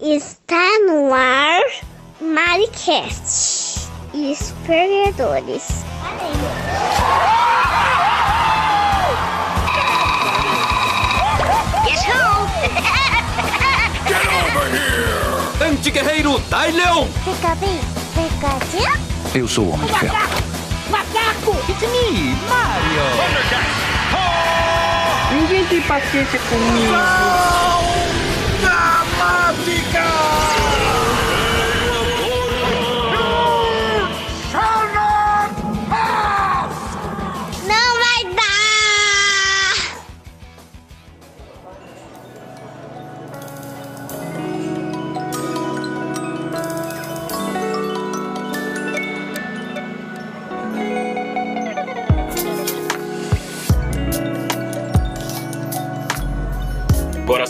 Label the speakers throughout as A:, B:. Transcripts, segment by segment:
A: Está no ar Maricast. Esperadores.
B: Anti-guerreiro Dai Leon!
A: Fica bem, Pikachu.
C: Eu sou o Homem de Ferro.
A: Macaco!
B: It's me, Mario!
D: Ninguém tem paciência comigo.
A: Não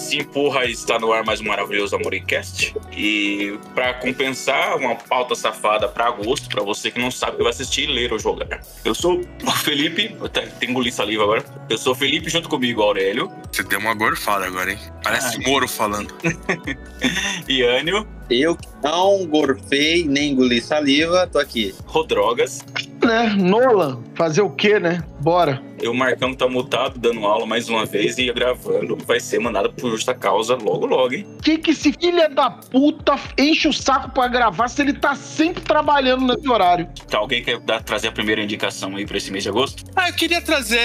E: Agora sim, porra, está no ar mais um maravilhoso Amoricast. E pra compensar uma pauta safada pra agosto, pra você que não sabe que vai assistir, ler ou jogar. Eu sou o Felipe, eu te- tenho engoli saliva agora. Eu sou o Felipe junto comigo, Aurélio,
F: Você deu uma gorfada agora, hein? Parece Moro falando.
E: Iânio,
G: Eu que não gorfei nem engoli saliva, tô aqui.
E: Rodrogas.
D: Né? Nolan, fazer o quê, né? Bora.
E: Eu, Marcão, tá mutado, dando aula mais uma vez e gravando. Vai ser mandado por justa causa logo, logo, hein?
D: Que que esse filho da puta enche o saco pra gravar se ele tá sempre trabalhando nesse horário?
E: Tá, alguém quer dar- trazer a primeira indicação aí pra esse mês de agosto?
F: Ah, eu queria trazer.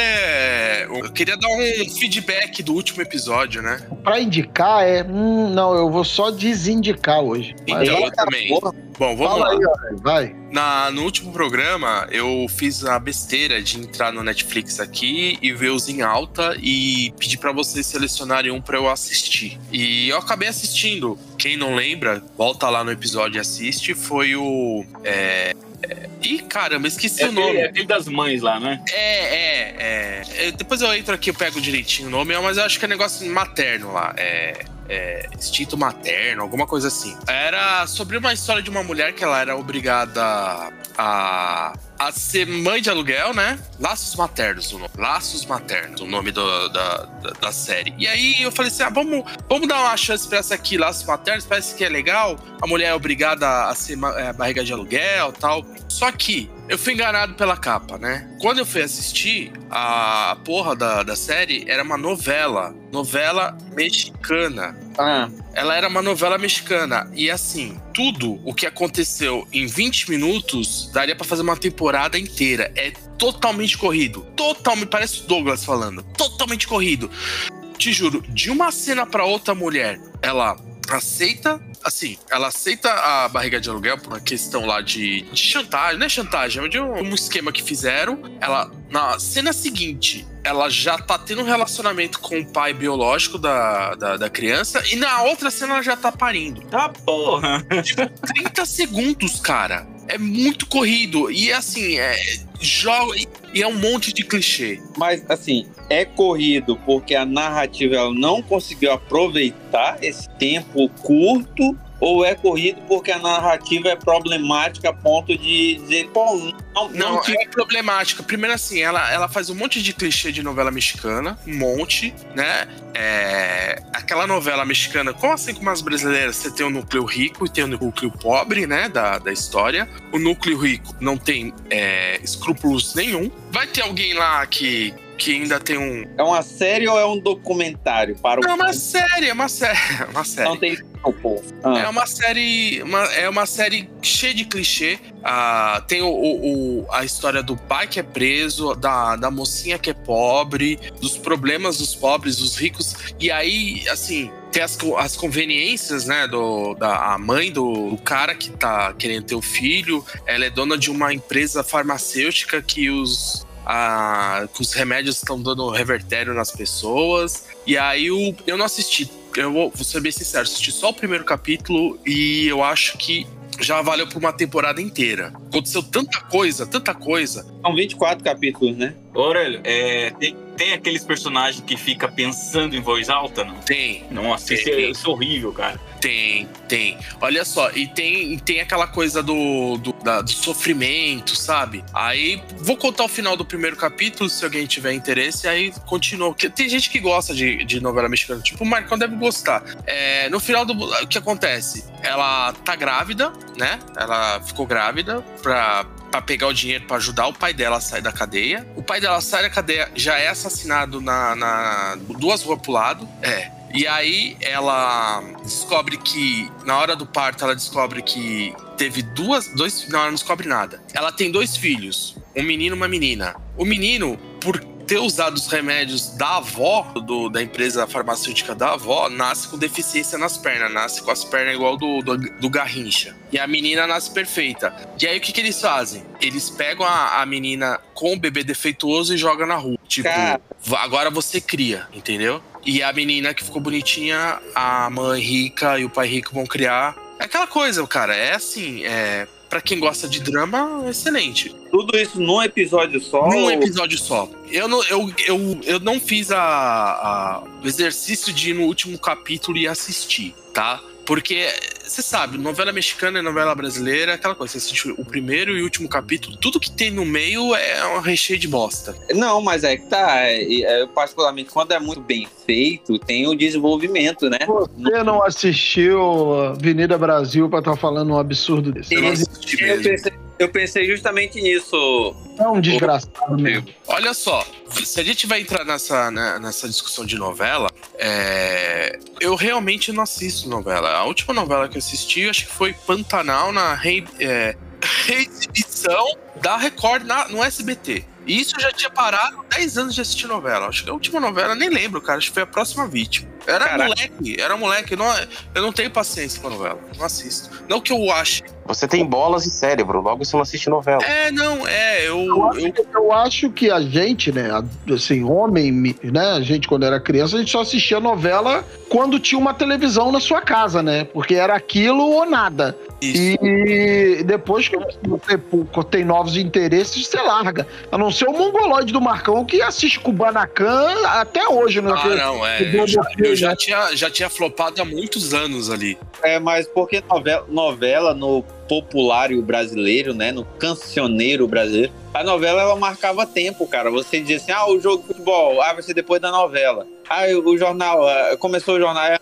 F: Eu queria dar um feedback do último episódio, né?
D: Pra indicar é. Hum, não, eu vou só desindicar hoje.
F: Então
D: vai,
F: eu também.
G: Porra,
F: Bom, vamos
D: fala
F: lá.
D: aí, vai.
F: Na, no último programa, eu fiz a besteira de entrar no Netflix aqui e ver os em alta e pedir pra vocês selecionarem um pra eu assistir. E eu acabei assistindo. Quem não lembra, volta lá no episódio e assiste. Foi o. É. é... Ih, caramba, esqueci
E: É
F: o nome.
E: é aquele das mães lá, né?
F: É, é, é, É, Depois eu entro aqui, eu pego direitinho o nome, mas eu acho que é negócio materno lá. É. é, instinto materno, alguma coisa assim. Era sobre uma história de uma mulher que ela era obrigada a, a ser mãe de aluguel, né? Laços Maternos, o nome. Laços Maternos, o nome do- da, da, da série. E aí eu falei assim: ah, vamos, vamos dar uma chance pra essa aqui, Laços Maternos, parece que é legal. A mulher é obrigada a ser é, barriga de aluguel tal. Só que eu fui enganado pela capa, né? Quando eu fui assistir, a porra da, da série era uma novela. Novela mexicana.
G: Ah,
F: Ela era uma novela mexicana. E assim, tudo o que aconteceu em 20 minutos daria pra fazer uma temporada inteira. É totalmente corrido. Totalmente. Parece o Douglas falando. Totalmente corrido. Te juro, de uma cena pra outra mulher, ela aceita. Assim, ela aceita a barriga de aluguel por uma questão lá de, de chantagem, não é chantagem, é de um, um esquema que fizeram. Ela, na cena seguinte, ela já tá tendo um relacionamento com o pai biológico da, da, da criança, e na outra cena ela já tá parindo.
E: Tá porra!
F: 30 segundos, cara. É muito corrido. E assim, é. Joga. E é um monte de clichê.
G: mas assim, é corrido porque a narrativa ela não conseguiu aproveitar esse tempo curto ou é corrido porque a narrativa é problemática a ponto de dizer, pô, não, não,
F: Não, é problemática. Primeiro, assim, ela, ela faz um monte de clichê de novela mexicana, um monte, né? É, aquela novela mexicana, como assim como as brasileiras, você tem o núcleo rico e tem o núcleo pobre, né? Da, da história. O núcleo rico não tem é, escrúpulos nenhum. Vai ter alguém lá que, que ainda tem um.
G: É uma série ou é um documentário para o
F: é uma série, é uma série. É uma série.
G: Não tem tempo. Ah,
F: É uma série. uma- é uma série cheia de clichê. Ah, tem o, o- o- a história do pai que é preso, da, da mocinha que é pobre, dos problemas dos pobres, dos ricos. E aí, assim, tem as, as conveniências, né? Do, da a mãe do, do cara que tá querendo ter o filho. Ela é dona de uma empresa farmacêutica que os. Ah, que os remédios estão dando revertério nas pessoas. E aí o, eu não assisti eu vou, vou ser bem sincero, assisti só o primeiro capítulo e eu acho que já valeu por uma temporada inteira. Aconteceu tanta coisa, tanta coisa.
G: São 24 capítulos, né?
E: Ô, Aurélio, é, tem, tem aqueles personagens que fica pensando em voz alta, não?
F: Tem.
E: Nossa, isso é, isso é horrível, cara.
F: Tem, tem. Olha só, e tem, tem aquela coisa do, do, da- do sofrimento, sabe? Aí vou contar o final do primeiro capítulo, se alguém tiver interesse, aí continua. Tem gente que gosta de, de novela mexicana, tipo o Marcão deve gostar. É, no final do. O que acontece? Ela tá grávida, né? Ela ficou grávida pra. Pra pegar o dinheiro pra ajudar o pai dela a sair da cadeia. O pai dela sai da cadeia, já é assassinado na, na duas ruas pro lado. É, e aí ela descobre que, na hora do parto, ela descobre que teve duas. Dois, não, ela não descobre nada. Ela tem dois filhos, um menino e uma menina. O menino, por ter usado os remédios da avó, do- da empresa farmacêutica da avó, nasce com deficiência nas pernas, nasce com as pernas igual do, do, do Garrincha. E a menina nasce perfeita. E aí o que, que eles fazem? Eles pegam a, a menina com o bebê defeituoso e jogam na rua. Tipo,
G: Cara.
F: Agora você cria, entendeu? E a menina que ficou bonitinha, a mãe rica e o pai rico vão criar. É aquela coisa, cara. É assim, é. Pra quem gosta de drama, excelente.
G: Tudo isso num episódio só.
F: Num
G: ou-
F: episódio só. Eu não, eu, eu, eu não fiz a, a- o exercício de ir no último capítulo e assistir, tá? Porque, você sabe, novela mexicana e novela brasileira é aquela coisa. Você assiste o primeiro e o último capítulo, tudo que tem no meio é um recheio de bosta.
G: Não, mas é que tá. é- é, Eu, particularmente, quando é muito bem feito, tem o desenvolvimento, né?
D: Você não assistiu Avenida Brasil pra estar falando um absurdo desse.
F: Eu não
G: Sim.
F: assisti
G: Eu
F: mesmo.
G: Eu pensei justamente nisso.
D: É um desgraçado mesmo.
F: Olha só, se a gente vai entrar nessa, né, nessa discussão de novela, é, eu realmente não assisto novela. A última novela que eu assisti, acho que foi Pantanal na re, é, reexibição da Record na- no SBT. E isso eu já tinha parado 10 anos de assistir novela. Acho que a última novela, nem lembro, cara. Acho que foi a próxima vítima. Era
G: Caraca.
F: moleque, era moleque. Eu não, eu não tenho paciência pra novela. Não assisto. Não que eu ache.
C: Você tem bolas e cérebro, logo você não assiste novela.
F: É, não, é. Eu,
D: Eu acho,
F: eu
D: que- eu acho que a gente, né, assim, homem, né, a gente quando era criança, a gente só assistia novela quando tinha uma televisão na sua casa, né? Porque era aquilo ou nada.
F: isso.
D: E depois que você tem novos interesses, você larga. A não ser o mongoloide do Marcão que assiste Kubanacan até hoje, né?
F: Ah, não, é. Eu já, eu já tinha, já tinha flopado há muitos anos ali.
G: É, mas porque novela, novela no populário brasileiro, né? No cancioneiro brasileiro, a novela ela marcava tempo, cara. Você dizia assim: ah, o jogo de futebol, ah, vai ser depois da novela. Ah, o jornal, ah, começou o jornal. é-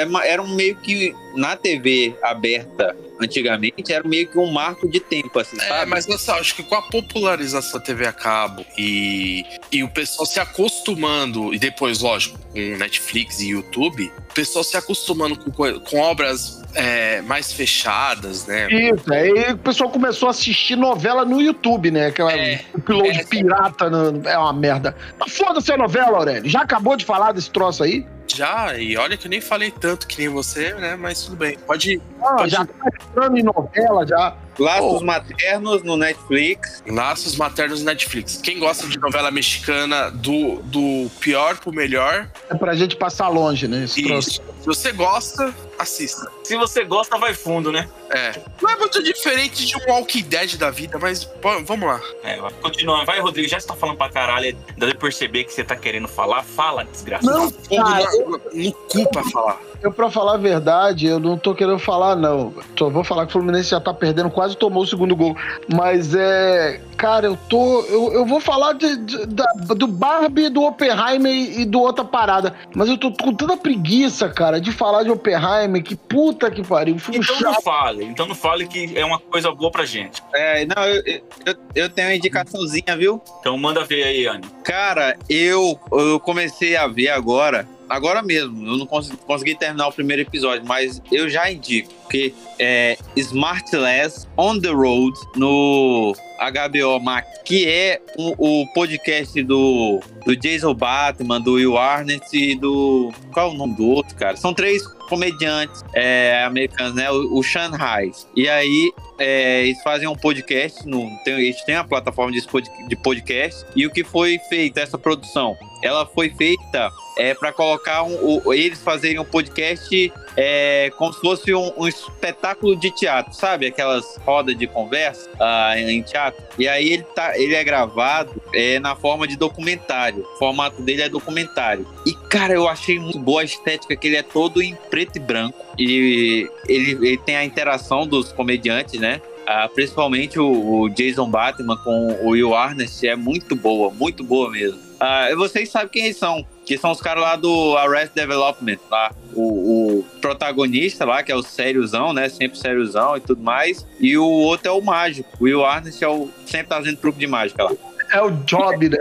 G: é uma- Era um meio que na TV aberta antigamente, era meio que um marco de tempo, assim,
F: É,
G: sabe?
F: mas nossa, acho que com a popularização da TV a cabo e, e o pessoal se acostumando, e depois, lógico, com Netflix e YouTube, o pessoal se acostumando com, com obras é, mais fechadas, né?
D: Isso, aí o pessoal começou a assistir novela no YouTube, né? Aquela
F: É,
D: upload
F: é.
D: pirata no- é uma merda. Mas foda-se a novela, Aurélio. Já acabou de falar desse troço aí?
F: Já, e olha que eu nem falei tanto que nem você, né? Mas tudo bem. Pode
D: Ah,
F: Pode-
D: já tá entrando em novela, já.
G: Laços
F: Pô.
G: Maternos no Netflix.
F: Laços Maternos Netflix. Quem gosta de novela mexicana do, do pior pro melhor,
D: É pra gente passar longe, né?
F: Isso. Se você gosta, assista.
E: Se você gosta, vai fundo, né?
F: É. Não é muito diferente de um Walking Dead da vida, mas pô, vamos lá.
E: É, vai. continuando. Vai, Rodrigo, já está falando pra caralho. Dá de perceber que você tá querendo falar. Fala, desgraçado.
D: Não, cara,
F: no, no cu pra falar.
D: eu pra falar a verdade, eu não tô querendo falar, não. Só vou falar que o Fluminense já tá perdendo, quase tomou o segundo gol. Mas é. Cara, eu tô. Eu, eu vou falar de- de- da- do Barbie, do Oppenheimer e do outra parada. Mas eu tô com tanta preguiça, cara, de falar de Oppenheimer, que puta que pariu.
E: Então não
D: chato.
E: fale. Então não fale que é uma coisa boa pra gente.
G: É, não, eu, eu, eu tenho uma indicaçãozinha, viu?
E: Então manda ver aí, Anny.
G: Cara, eu, eu comecei a ver agora, agora mesmo. Eu não consegui, consegui terminar o primeiro episódio, mas eu já indico que é Smartless on the Road no HBO Max, que é o, o podcast do, do Jason Batman, do Will Arnett e do. Qual é o nome do outro, cara? São três comediantes é, americanos, né? O, o Shanghai. E aí é, eles fazem um podcast, no, tem, eles têm uma plataforma de podcast, e o que foi feito, essa produção? Ela foi feita é, para colocar um, o- eles fazerem um podcast é como se fosse um, um espetáculo de teatro, sabe? Aquelas rodas de conversa ah, em teatro. E aí ele, tá, ele é gravado é, na forma de documentário. O formato dele é documentário. E, cara, eu achei muito boa a estética, que ele é todo em preto e branco. E ele, ele tem a interação dos comediantes, né? Ah, principalmente o, o, Jason Batman com o Will Arnett é muito boa, muito boa mesmo. Ah, vocês sabem quem eles são, que são os caras lá do Arrest Development, lá. O, o, protagonista lá, que é o sériozão, né? Sempre sériozão e tudo mais. E o outro é o mágico. O Will Arnett é o, sempre tá fazendo truque de mágica lá.
D: É o Job, né?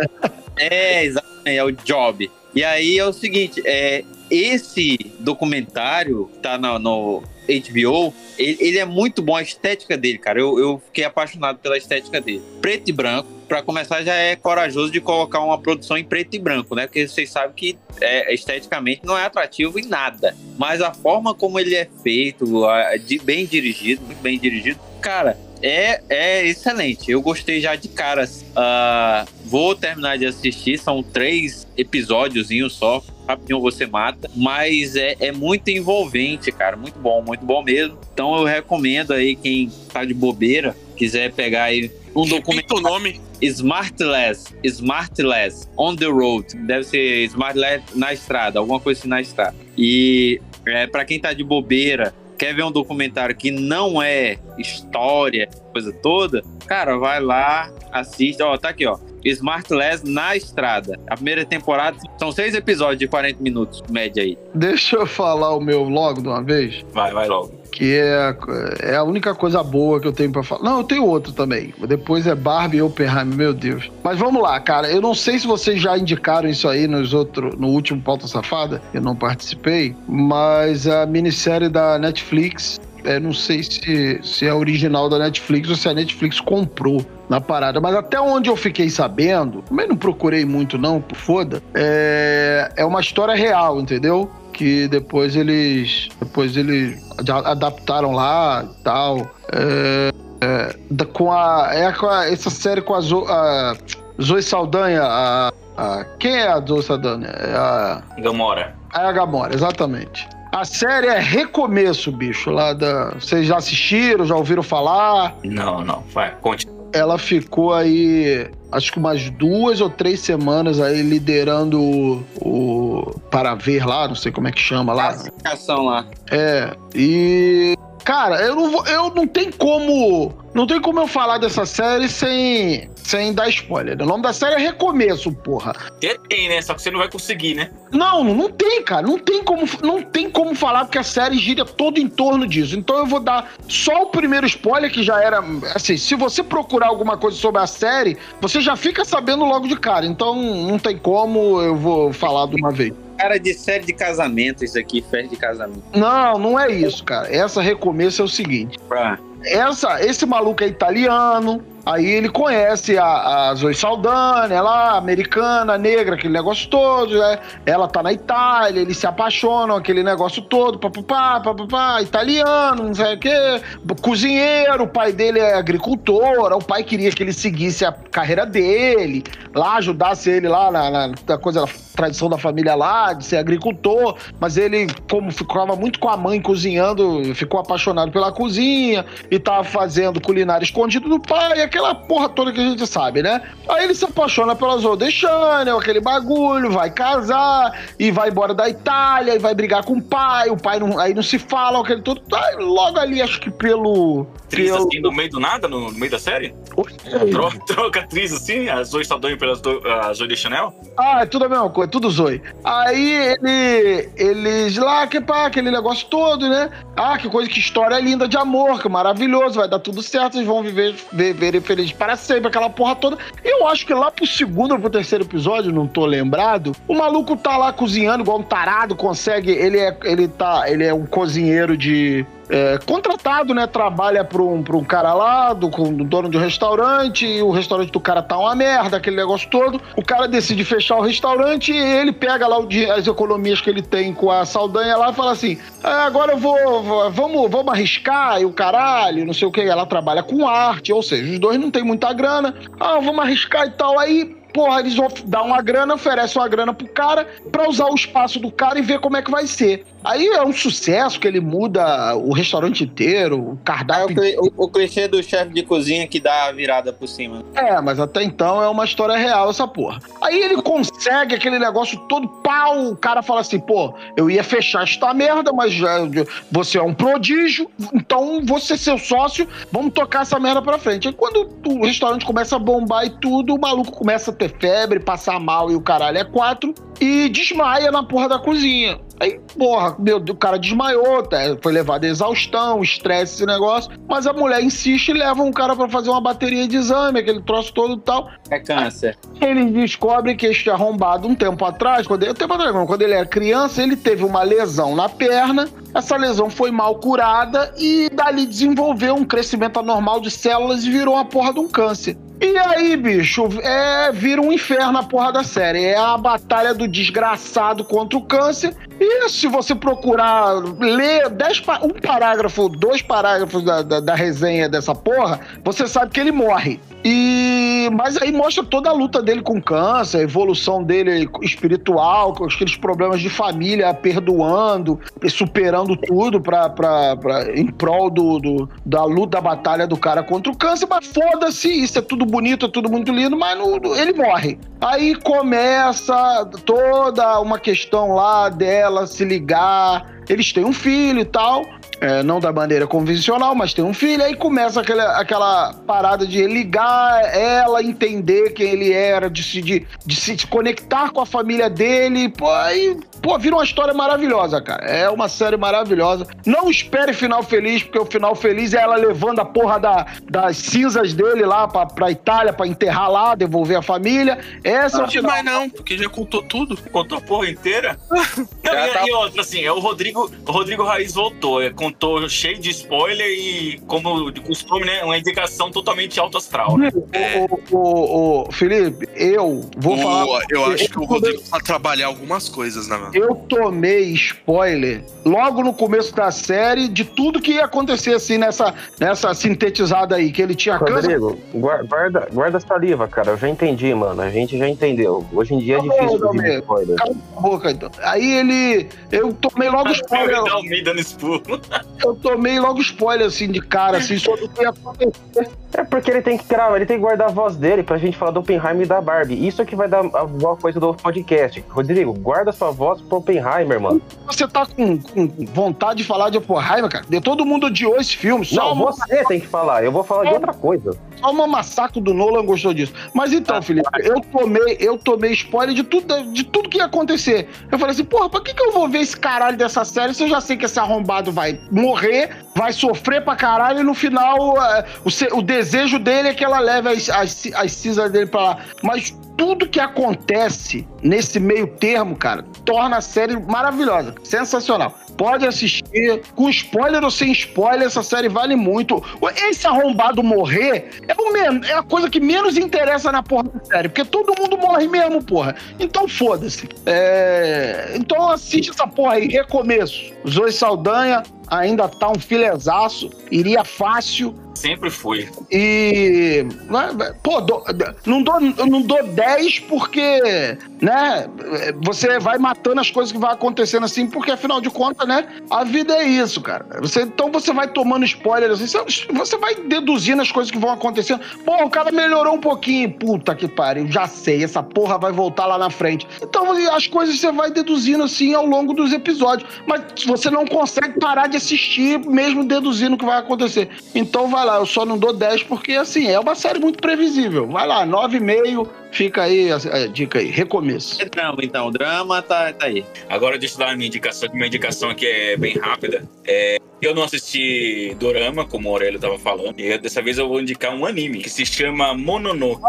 G: é, exatamente, é o Job. E aí é o seguinte, é, esse documentário tá no, no HBO, ele, ele, é muito bom, a estética dele, cara. Eu, eu fiquei apaixonado pela estética dele. Preto e branco, para começar, já é corajoso de colocar uma produção em preto e branco, né? Porque vocês sabem que é, esteticamente não é atrativo em nada. Mas a forma como ele é feito, de, bem dirigido, muito bem dirigido, cara, é, é excelente. Eu gostei já de caras. Uh, vou terminar de assistir, são três episódiozinhos só. Rapidinho você mata. Mas é, é muito envolvente, cara. Muito bom, muito bom mesmo. Então eu recomendo aí quem tá de bobeira, quiser pegar aí um documento.
F: o nome.
G: Smartless, Smartless on the road. Deve ser Smartless na estrada, alguma coisa assim na estrada. E é, para quem tá de bobeira, quer ver um documentário que não é história, coisa toda, cara, vai lá, assiste. Ó, tá aqui, ó. Smartless na estrada. A primeira temporada são seis episódios de 40 minutos, média aí.
D: Deixa eu falar o meu logo de uma vez.
E: Vai, vai logo
D: que é, é a única coisa boa que eu tenho para falar. Não, eu tenho outro também. Depois é Barbie e Oppenheimer, meu Deus. Mas vamos lá, cara. Eu não sei se vocês já indicaram isso aí nos outro, no último Pauta Safada, eu não participei, mas a minissérie da Netflix é, não sei se, se é original da Netflix ou se a Netflix comprou na parada. Mas até onde eu fiquei sabendo, também não procurei muito não, por foda, é, é uma história real, entendeu? Que depois eles depois eles adaptaram lá e tal. É, é, com a, é com a, essa série com a, Zo, a Zoe Saldanha, a, a, quem é a Zoe Saldanha? É a
E: Gamora.
D: É a Gamora, exatamente. A série é Recomeço, bicho, lá da. Vocês já assistiram, já ouviram falar?
E: Não, não. Vai, conte.
D: Ela ficou aí acho que umas duas ou três semanas aí liderando o, o para ver lá, não sei como é que chama lá.
G: Classificação lá.
D: É, e cara, eu não vou, eu não tem como não tem como eu falar dessa série sem, sem dar spoiler. O nome da série é Recomeço, porra.
E: Tem, né? Só que você não vai conseguir, né?
D: Não, não tem, cara. Não tem como, não tem como falar porque a série gira todo em torno disso. Então eu vou dar só o primeiro spoiler que já era. Assim, se você procurar alguma coisa sobre a série, você já fica sabendo logo de cara. Então não tem como eu vou falar de uma vez
G: cara de série de casamento, isso aqui, festa de casamento.
D: Não, não é isso, cara. Essa recomeço é o seguinte. Ah. Essa, esse maluco é italiano, Aí ele conhece a, a Zoe Saldana, ela americana, negra, aquele negócio todo, né? Ela tá na Itália, eles se apaixonam, aquele negócio todo, papapá, papapá, italiano, não sei o quê, cozinheiro, o pai dele é agricultor, o pai queria que ele seguisse a carreira dele, lá ajudasse ele lá na, na, na coisa, na tradição da família lá, de ser agricultor, mas ele, como ficava muito com a mãe cozinhando, ficou apaixonado pela cozinha e tava fazendo culinária escondido do pai, aquela porra toda que a gente sabe, né? Aí ele se apaixona pela Zoe Chanel, aquele bagulho, vai casar e vai embora da Itália e vai brigar com o pai, o pai não, aí não se fala, aquele todo. Aí logo ali, acho que pelo.
E: Atriz pelo... assim, no meio do nada, no, no meio da série? Troca, troca atriz assim, a Zoe Saldana pela a Zoe de Chanel?
D: Ah, é tudo a mesma coisa, é tudo Zoe. Aí ele, eles lá, que pá, aquele negócio todo, né? Ah, que coisa, que história linda de amor, que maravilhoso, vai dar tudo certo, eles vão viver, viver feliz para sempre, aquela porra toda. Eu acho que lá pro segundo ou pro terceiro episódio, não tô lembrado, o maluco tá lá cozinhando igual um tarado, consegue. Ele é, ele tá, ele é um cozinheiro de é, contratado, né? Trabalha para um, um cara lá, do, do dono de um restaurante, e o restaurante do cara tá uma merda, aquele negócio todo. O cara decide fechar o restaurante e ele pega lá o, as economias que ele tem com a Saldanha lá e fala assim: ah, agora eu vou, vou, vamos, vamos arriscar e o caralho, não sei o que. Ela trabalha com arte, ou seja, os dois não tem muita grana. Ah, vamos arriscar e tal. Aí porra, eles vão dar uma grana, oferecem uma grana pro cara pra usar o espaço do cara e ver como é que vai ser. Aí é um sucesso que ele muda o restaurante inteiro, o
G: É o,
D: cardápio.
G: o- o clichê do chefe de cozinha que dá a virada por cima.
D: É, mas até então é uma história real essa porra. Aí ele consegue aquele negócio todo pau. O cara fala assim: pô, eu ia fechar esta merda, mas é, você é um prodígio, então você seu sócio, vamos tocar essa merda pra frente. Aí quando o restaurante começa a bombar e tudo, o maluco começa a ter febre, passar mal e o caralho é quatro, e desmaia na porra da cozinha. Aí, porra, meu o cara desmaiou, tá? foi levado a exaustão, estresse, esse negócio. Mas a mulher insiste e leva um cara pra fazer uma bateria de exame, aquele troço todo e tal.
G: É câncer.
D: Eles descobrem que este arrombado, um tempo atrás, quando ele, um tempo atrás, quando ele era criança, ele teve uma lesão na perna. Essa lesão foi mal curada e dali desenvolveu um crescimento anormal de células e virou uma porra de um câncer. E aí, bicho, é, vira um inferno a porra da série. É a batalha do desgraçado contra o câncer. E se você procurar ler dez, um parágrafo, dois parágrafos da, da, da resenha dessa porra, você sabe que ele morre. E mas aí mostra toda a luta dele com câncer, a evolução dele espiritual, aqueles problemas de família, perdoando, superando tudo pra, pra, pra, em prol do, do- da luta, da batalha do cara contra o câncer. Mas foda-se, isso é tudo bonito, é tudo muito lindo, mas no- ele morre. Aí começa toda uma questão lá dela se ligar. Eles têm um filho e tal. É, não da maneira convencional, mas tem um filho, aí começa aquela, aquela parada de ligar ela, entender quem ele era, de se, de, de se conectar com a família dele. Pô, aí, pô, vira uma história maravilhosa, cara. É uma série maravilhosa. Não espere final feliz, porque o final feliz é ela levando a porra da, das cinzas dele lá pra, pra Itália, pra enterrar lá, devolver a família. Essa é o
F: Não
D: final.
F: mais não, porque já contou tudo.
E: Contou a porra inteira? Não, e,
G: tá-
E: e outra, assim, é o Rodrigo, o Rodrigo Raiz voltou, é, contou cheio de spoiler e, como de costume, né, uma indicação totalmente alto astral, né?
D: O, o, o- Felipe, eu vou
F: O-
D: falar.
F: eu acho que o
D: eu-
F: Rodrigo precisa trabalhar algumas coisas, né, mano?
D: Eu tomei spoiler logo no começo da série de tudo que ia acontecer assim nessa, nessa sintetizada aí, que ele tinha.
C: Rodrigo, guar- guarda, guarda a saliva, cara. Eu já entendi, mano. A gente já entendeu. Hoje em dia é
D: Tá bom,
C: difícil pedir spoiler.
D: Cala a boca, então. Aí ele. Eu tomei logo spoiler.
E: Dá o meio dando expurro.
D: Eu tomei logo spoiler assim de cara, assim, sobre o que ia acontecer.
C: É porque ele tem que gravar, ele tem que guardar a voz dele pra gente falar do Oppenheimer e da Barbie. Isso é que vai dar a boa coisa do podcast. Rodrigo, guarda sua voz pro Oppenheimer, mano.
D: Você tá com, com vontade de falar de Oppenheimer, cara? De todo mundo odiou esse filme. Só
C: Não,
D: uma
C: você tem que falar. Eu vou falar de outra coisa.
D: Só uma massacre do Nolan gostou disso. Mas então, Felipe, eu tomei, eu tomei spoiler de tudo, de tudo que ia acontecer. Eu falei assim, porra, pra que, que eu vou ver esse caralho dessa série se eu já sei que esse arrombado vai morrer, vai sofrer pra caralho e no final eh, o, o desejo dele é que ela leve as, as, as cinzas dele pra lá. Mas tudo que acontece nesse meio termo, cara, torna a série maravilhosa, sensacional. Pode assistir, com spoiler ou sem spoiler, essa série vale muito. Esse arrombado morrer é, o men- é a coisa que menos interessa na porra da série, porque todo mundo morre mesmo, porra. Então foda-se. É, Então assiste essa porra aí, recomeço. Zoe Saldanha ainda tá um filezaço, iria fácil.
E: Sempre foi.
D: E. né, Pô, dou- não, dou, não dou 10 porque, né? Você vai matando as coisas que vai acontecendo assim, porque afinal de contas, né? A vida é isso, cara. Você, então você vai tomando spoiler assim, você- você vai deduzindo as coisas que vão acontecendo. Pô, o cara melhorou um pouquinho. Puta que pariu, já sei, essa porra vai voltar lá na frente. Então as coisas você vai deduzindo assim ao longo dos episódios. Mas você não consegue parar de assistir, mesmo deduzindo o que vai acontecer. Então vai lá, eu só não dou 10 porque, assim, é uma série muito previsível. Vai lá, 9,5, fica aí a, a dica aí, recomeço.
G: É drama, então. O drama tá, tá aí.
E: Agora deixa eu dar a minha indicação, que minha indicação aqui é bem rápida. É, eu não assisti Dorama, como o Aurélio tava falando, e dessa vez eu vou indicar um anime que se chama Mononoke.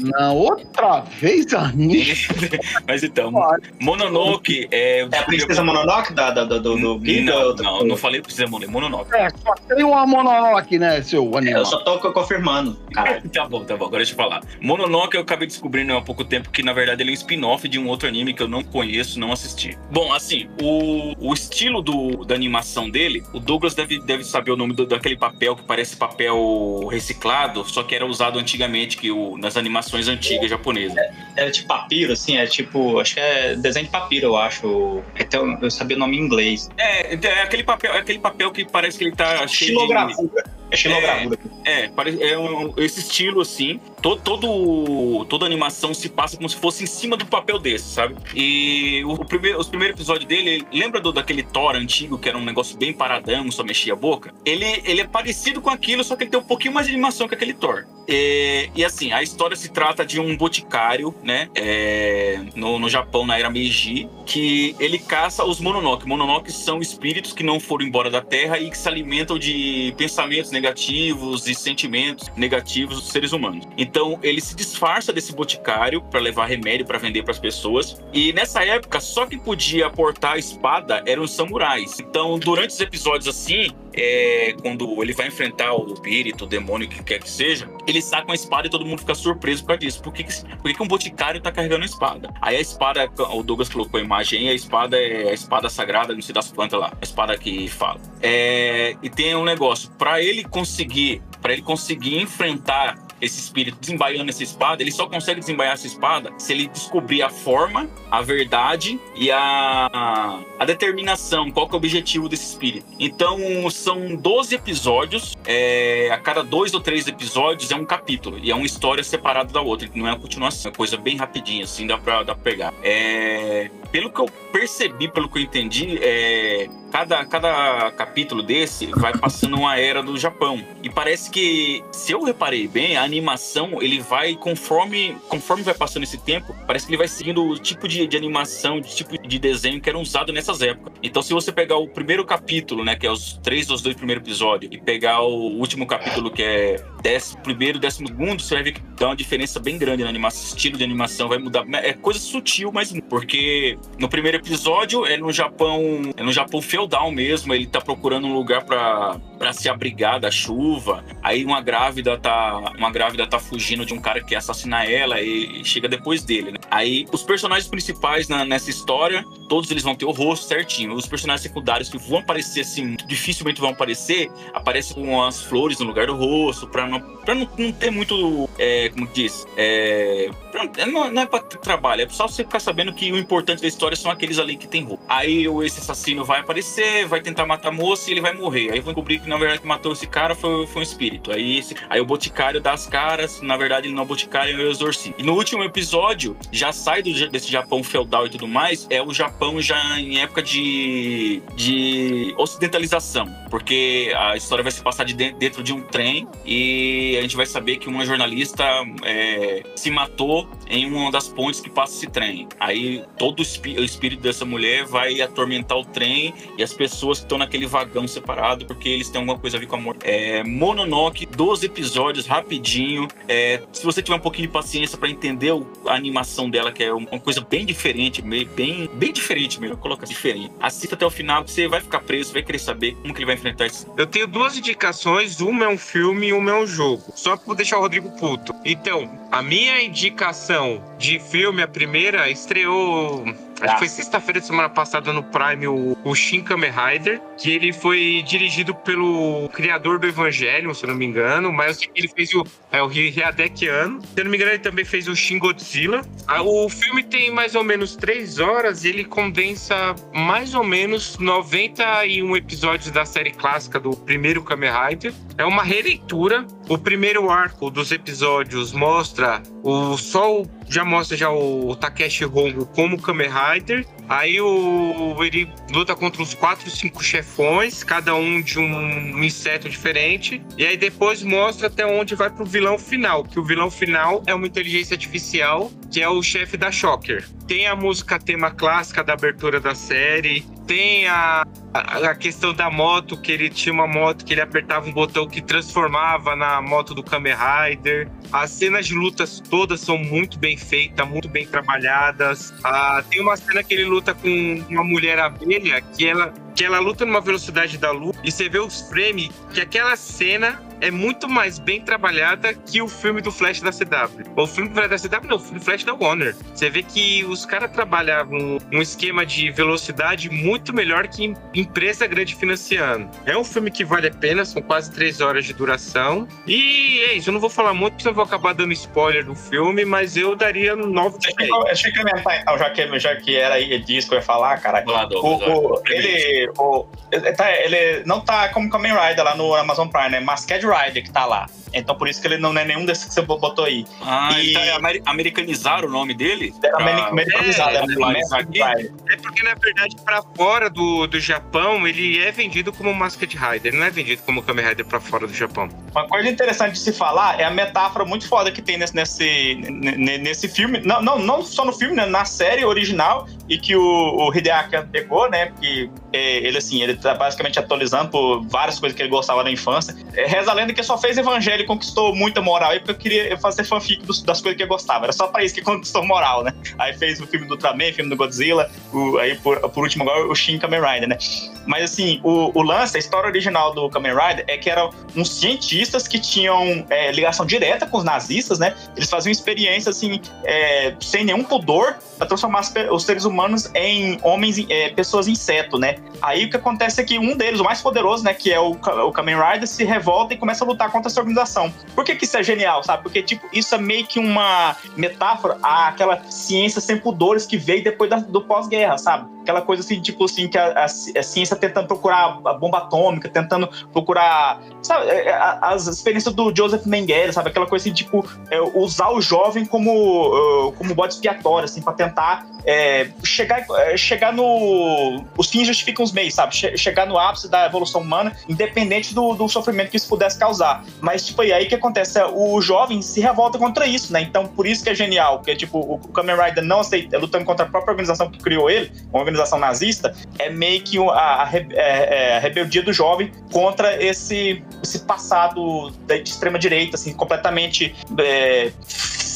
D: Não, outra vez, anime.
E: Mas então, Mononoke é...
H: É a Princesa Mononoke da, da, do, do, do Ghibli?
E: Não,
H: Eu-
E: não, não falei Princesa Mononoke, Mononoke.
D: É, só tem uma Mononoke, né, seu
H: É,
D: animal.
H: eu só tô co- confirmando, caralho.
E: Tá bom, tá bom, agora deixa eu falar. Mononoke eu acabei descobrindo há pouco tempo que, na verdade, ele é um spin-off de um outro anime que eu não conheço, não assisti. Bom, assim, o, o estilo do, da animação dele, o Douglas deve, deve saber o nome do, daquele papel que parece papel reciclado, só que era usado antigamente que o, nas animações antigas japonesas.
H: Era tipo papiro, assim, é tipo. Acho que é desenho de papiro, eu acho. Até eu, eu sabia o nome em inglês.
E: É, é aquele papel, é aquele papel que parece que ele tá cheio de...
H: É xilogravura.
E: É, pare- é um- esse estilo assim. Todo, todo, toda animação se passa como se fosse em cima do papel desse, sabe? E o, o primeiro, os primeiros episódios dele, lembra do, daquele Thor antigo, que era um negócio bem paradão, só mexia a boca? Ele, ele é parecido com aquilo, só que ele tem um pouquinho mais de animação que aquele Thor. E, e assim, a história se trata de um boticário, né? é, no, no Japão, na era Meiji, que ele caça os Mononoke. Mononoke são espíritos que não foram embora da Terra e que se alimentam de pensamentos negativos e sentimentos negativos dos seres humanos. Então, ele se disfarça desse boticário para levar remédio para vender para as pessoas. E nessa época, só quem podia portar a espada eram os samurais. Então, durante os episódios assim, é, quando ele vai enfrentar o espírito, o demônio, o que quer que seja, ele saca uma espada e todo mundo fica surpreso por causa disso. Por que, por que, um boticário tá carregando a espada? Aí a espada, o Douglas colocou a imagem aí, a espada é a espada sagrada, não sei das plantas lá, a espada que fala. É, e tem um negócio, para ele conseguir, para ele conseguir enfrentar esse espírito desembaiando essa espada, ele só consegue desembaiar essa espada se ele descobrir a forma, a verdade e a, a determinação, qual que é o objetivo desse espírito. Então, são 12 episódios, é, a cada dois ou três episódios é um capítulo, e é uma história separada da outra, não é uma continuação, é coisa bem rapidinha, assim, dá pra, dá pra pegar. É, pelo que eu percebi, pelo que eu entendi, é, cada, cada capítulo desse vai passando uma era do Japão. E parece que, se eu reparei bem, a animação, ele vai, conforme, conforme vai passando esse tempo, parece que ele vai seguindo o tipo de, de animação, de tipo de desenho que era usado nessas épocas. Então, se você pegar o primeiro capítulo, né, que é os três dos dois primeiros episódios, e pegar o último capítulo, que é décimo primeiro décimo segundo, você vai ver que dá uma diferença bem grande na animação. Estilo de animação vai mudar. É coisa sutil, mas porque no primeiro episódio é no Japão, é no Japão feudal mesmo, ele tá procurando um lugar para se abrigar da chuva. Aí uma grávida tá uma grávida tá fugindo de um cara que quer assassinar ela e, chega depois dele, né? Aí os personagens principais na- nessa história, todos eles vão ter o rosto certinho. Os personagens secundários que vão aparecer assim, dificilmente vão aparecer, aparecem com as flores no lugar do rosto, pra não, pra não, não ter muito, é, como diz, é, pra não, não, é pra trabalho, é só você ficar sabendo que o importante da história são aqueles ali que tem roupa. Aí o- esse assassino vai aparecer, vai tentar matar a moça e ele vai morrer. Aí vão descobrir que na verdade que matou esse cara foi, foi um espírito. Aí, esse- aí o boticário dá as caras, na verdade ele não é o boticário, é o exorcista. E no último episódio, já sai do, desse Japão feudal e tudo mais, é o Japão já em época de, de ocidentalização. Porque a história vai se passar de dentro, dentro de um trem e a gente vai saber que uma jornalista é, se matou em uma das pontes que passa esse trem. Aí todo o espírito dessa mulher vai atormentar o trem e as pessoas que estão naquele vagão separado porque eles têm alguma coisa a ver com a morte. É, Mononoke, 12 episódios, rapidinho. É, se você tiver um pouquinho de paciência pra entender a animação dela, que é um- uma coisa bem diferente, bem, bem diferente mesmo, coloca diferente. Assista até o final, você vai ficar preso, vai querer saber como que ele vai enfrentar isso.
I: Eu tenho duas indicações, uma é um filme e uma é um jogo. Só pra deixar o Rodrigo puto. Então, a minha indicação de filme, a primeira, estreou. Acho que foi sexta-feira de semana passada no Prime o, o Shin Kamen Rider, que ele foi dirigido pelo criador do Evangelho, se eu não me engano, mas ele fez o, é, o Hiadek Anno. Se eu não me engano, ele também fez o Shin Godzilla. Ah, O filme tem mais ou menos três horas e ele condensa mais ou menos 91 episódios da série clássica do primeiro Kamen Rider. É uma releitura. O primeiro arco dos episódios mostra o Sol já mostra já o Takeshi Hongo como Kamen Rider. Aí o ele luta contra os quatro, cinco chefões, cada um de um inseto diferente. E aí depois mostra até onde vai pro vilão final, que o vilão final é uma inteligência artificial, que é o chefe da Shocker. Tem a música tema clássica da abertura da série, tem a, a, questão da moto, que ele tinha uma moto que ele apertava um botão que transformava na moto do Kamen Rider. As cenas de lutas todas são muito bem feitas, muito bem trabalhadas. Ah, tem uma cena que ele luta com uma mulher abelha que ela, que ela luta numa velocidade da luz e você vê os frames que aquela cena é muito mais bem trabalhada que o filme do Flash da CW. O filme do Flash da CW, não, o filme do Flash da Warner. Você vê que os caras trabalhavam um esquema de velocidade muito melhor que empresa grande financiando. É um filme que vale a pena, são quase três horas de duração. E é isso, eu não vou falar muito, porque eu vou acabar dando spoiler do filme, mas eu daria nove de
H: Deixa eu, deixa eu incrementar então, já que, já que era que eu ia falar, cara. O, o- ele, o- ele, tá- ele não tá como Kamen Rider lá no Amazon Prime, né? Masked Rider que tá lá. Então por isso que ele não é nenhum desses que você botou aí.
E: Ah,
H: E-
E: então é ameri- americanizaram o nome dele?
H: É
E: Pra-
H: ameri- americanizado, é? Rider.
I: É porque, na verdade, pra fora do, do Japão, ele é vendido como Masked Rider. Ele não é vendido como Kamen Rider pra fora do Japão.
H: Uma coisa interessante de se falar é a metáfora muito foda que tem nesse, nesse, ne- nesse filme. Não, não, não só no filme, né? Na série original, e que o, o Hideaki pegou, né? Porque é, ele, assim, ele tá basicamente atualizando por várias coisas que ele gostava da infância. É, reza a lenda que só fez Evangelho e conquistou muita moral aí, porque eu queria fazer fanfic dos- das coisas que ele gostava. Era só pra isso que conquistou moral, né? Aí fez o filme do Ultraman, filme do Godzilla, o- aí por, por último agora o Shin Kamen Rider, né? Mas assim, o, o lance, a história original do Kamen Rider é que eram uns cientistas que tinham é, ligação direta com os nazistas, né? Eles faziam experiências assim, é, sem nenhum pudor, pra transformar os seres humanos em homens, é, pessoas inseto, né? Aí o que acontece é que um deles, o mais poderoso, né, que é o, o Kamen Rider, se revolta e começa a lutar contra essa organização. Por que, que isso é genial, sabe? Porque, tipo, isso é meio que uma metáfora àquela ciência sem pudores que veio depois da- do pós-guerra, sabe? Aquela coisa assim, tipo assim, que a, a a ciência tentando procurar a bomba atômica, tentando procurar, sabe, é, é, as experiências do Joseph Mengele, sabe? Aquela coisa assim, tipo, é, usar o jovem como, uh, como bode expiatório, assim, pra tentar é, chegar, é, chegar no. Os fins justificam meios, sabe? Che- chegar no ápice da evolução humana, independente do, do sofrimento que isso pudesse causar. Mas, tipo, e aí o que acontece? É, O jovem se revolta contra isso, né? Então, por isso que é genial, porque, tipo, o Kamen Rider não aceita, lutando contra a própria organização que criou ele, uma organização nazista, é meio que a, a é- é a rebeldia do jovem contra esse, esse passado de extrema-direita, assim, completamente. é,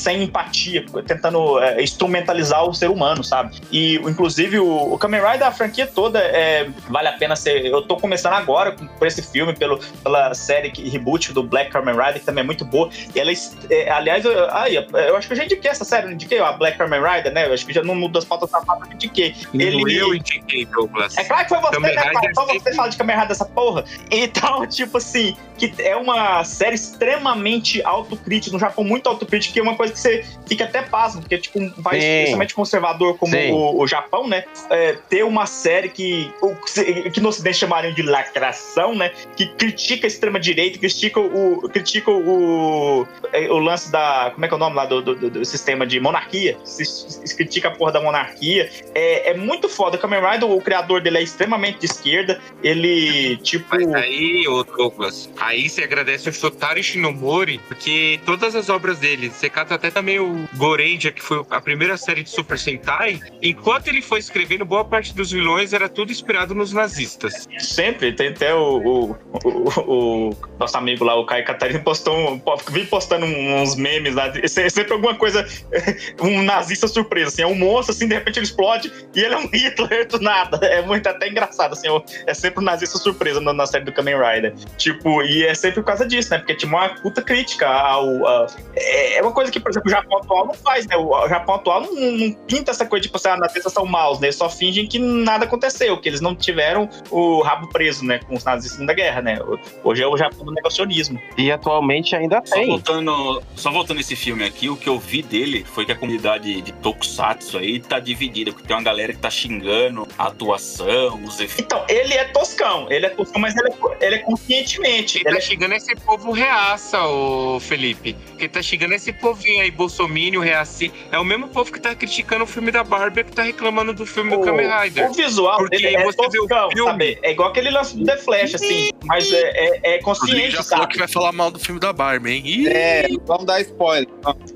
H: sem empatia, tentando é, instrumentalizar o ser humano, sabe? E, inclusive, o, o Kamen Rider, a franquia toda, é, vale a pena ser. Eu tô começando agora com- por esse filme, pelo, pela série que, reboot do Black Kamen Rider, que também é muito boa. E ela, é, aliás, eu, ai, eu acho que eu já indiquei essa série, não indiquei a Black Kamen Rider, né? Eu acho que já não muda as pautas safadas, eu indiquei. Ele,
I: Eu indiquei, Douglas.
H: é claro que foi você,
I: Kamen
H: né, cara? Só você fala de Kamen Rider dessa porra. Então, tipo assim, que é uma série extremamente autocrítica, no Japão muito autocrítica, que é uma coisa que você fica até pasmo, porque, tipo, um país
C: Sim.
H: especialmente conservador como o, o Japão, né? é, ter uma série que, o- que no ocidente chamariam de lacração, né? Que critica a extrema-direita, critica o, critica o, é, o lance da... Como é que é o nome lá do, do- do- do sistema de monarquia? Se, se critica a porra da monarquia. É, é muito foda. O Kamen Rider, o criador dele é extremamente de esquerda. Ele, tipo.
I: Mas aí, ô Douglas, aí você agradece o Shotaro Shinomori, porque todas as obras dele, você cata até também o Gorenja, que foi a primeira série de Super Sentai, enquanto ele foi escrevendo, boa parte dos vilões era tudo inspirado nos nazistas.
H: Sempre, tem até o, o, o- o nosso amigo lá, o Caio Catarina, postou um, postando uns memes lá, é sempre alguma coisa, um nazista surpresa, assim, é um monstro, assim, de repente ele explode e ele é um Hitler do nada, é muito até engraçado, assim, é sempre um nazista surpresa na, na série do Kamen Rider, tipo, e é sempre por causa disso, né, porque tinha uma puta crítica ao, é é uma coisa que, por exemplo, o Japão atual não faz, né, o Japão atual não, não pinta essa coisa, tipo, assim, ah, nazistas são maus, né, eles só fingem que nada aconteceu, que eles não tiveram o rabo preso, né, com os nazistas da guerra, né, hoje é o Japão do negacionismo.
C: E atualmente ainda
E: Só
C: tem.
E: voltando, só voltando esse filme aqui, o que eu vi dele foi que a comunidade de Tokusatsu aí tá dividida, porque tem uma galera que tá xingando a atuação, os efeitos.
H: Então, ele é toscão, ele é toscão, mas ele é, ele é conscientemente.
I: Quem
H: Ele
I: tá
H: é
I: chegando é esse povo reaça, ô Felipe. Quem tá chegando é esse povinho aí, Bolsominion, reaci. É o mesmo povo que tá criticando o filme da Barbie que tá reclamando do filme do Kamen Rider.
H: O visual
I: Porque
H: dele é
I: você o
H: toscão,
I: filme-
H: sabe? É igual aquele lance do The Flash, assim, mas é, é, é
F: O
H: consciente,
F: já falou
H: sabe?
F: que vai falar mal do filme da Barbie, hein? Ih,
G: É, vamos dar spoiler.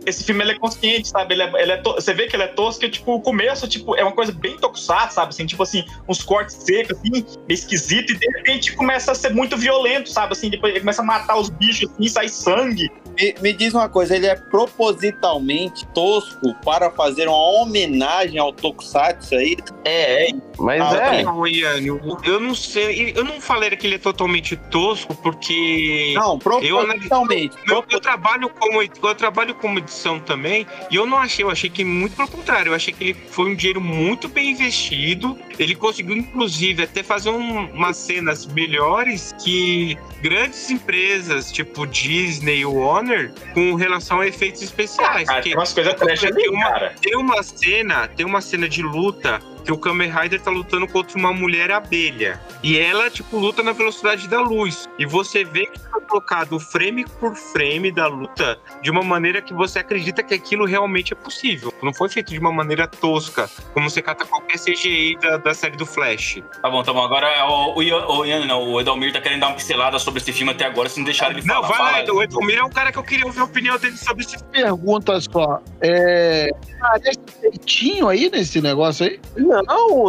H: Esse filme ele é consciente, sabe? Ele é, ele é to- Você vê que ele é tosco, e, tipo, o começo, tipo, é uma coisa bem tokusatsu, sabe? Assim, tipo assim, uns cortes secos, assim, meio esquisito, e de repente começa a ser muito violento, sabe? Assim, depois ele começa a matar os bichos, assim, sai sangue.
G: Me, me diz uma coisa, ele é propositalmente tosco para fazer uma homenagem ao Tokusatsu aí.
H: É, é.
C: Mas
G: Ah,
C: é.
I: Não, Ian, eu- eu não sei. Eu não falei que ele é totalmente tosco, porque.
G: Não, propositalmente.
I: Eu, eu trabalho como, eu trabalho como edição também, e eu não achei, eu achei que muito pelo contrário, eu achei que ele foi um dinheiro muito bem investido. Ele conseguiu, inclusive, até fazer um- umas cenas melhores que grandes empresas, tipo Disney e Warner, com relação a efeitos especiais.
H: Cara,
I: que-
H: tem umas coisas trash ali,
I: uma,
H: cara.
I: tem uma cena, tem uma cena de luta que o Kamen Rider tá lutando contra uma mulher abelha. E ela, tipo, luta na velocidade da luz. E você vê que foi colocado frame por frame da luta de uma maneira que você acredita que aquilo realmente é possível. Não foi feito de uma maneira tosca, como você cata qualquer CGI da, da série do Flash.
E: Tá bom, tá bom. Agora o, o, o, Ian, não, o Edalmir tá querendo dar uma pincelada sobre esse filme até agora, se não deixar ele
I: Não,
E: falar.
I: vai
E: Fala
I: lá. Edu. O Edomir é um cara que eu queria ouvir a opinião dele sobre esse
D: Pergunta só. É. Parece peitinho aí nesse negócio aí?
C: Não,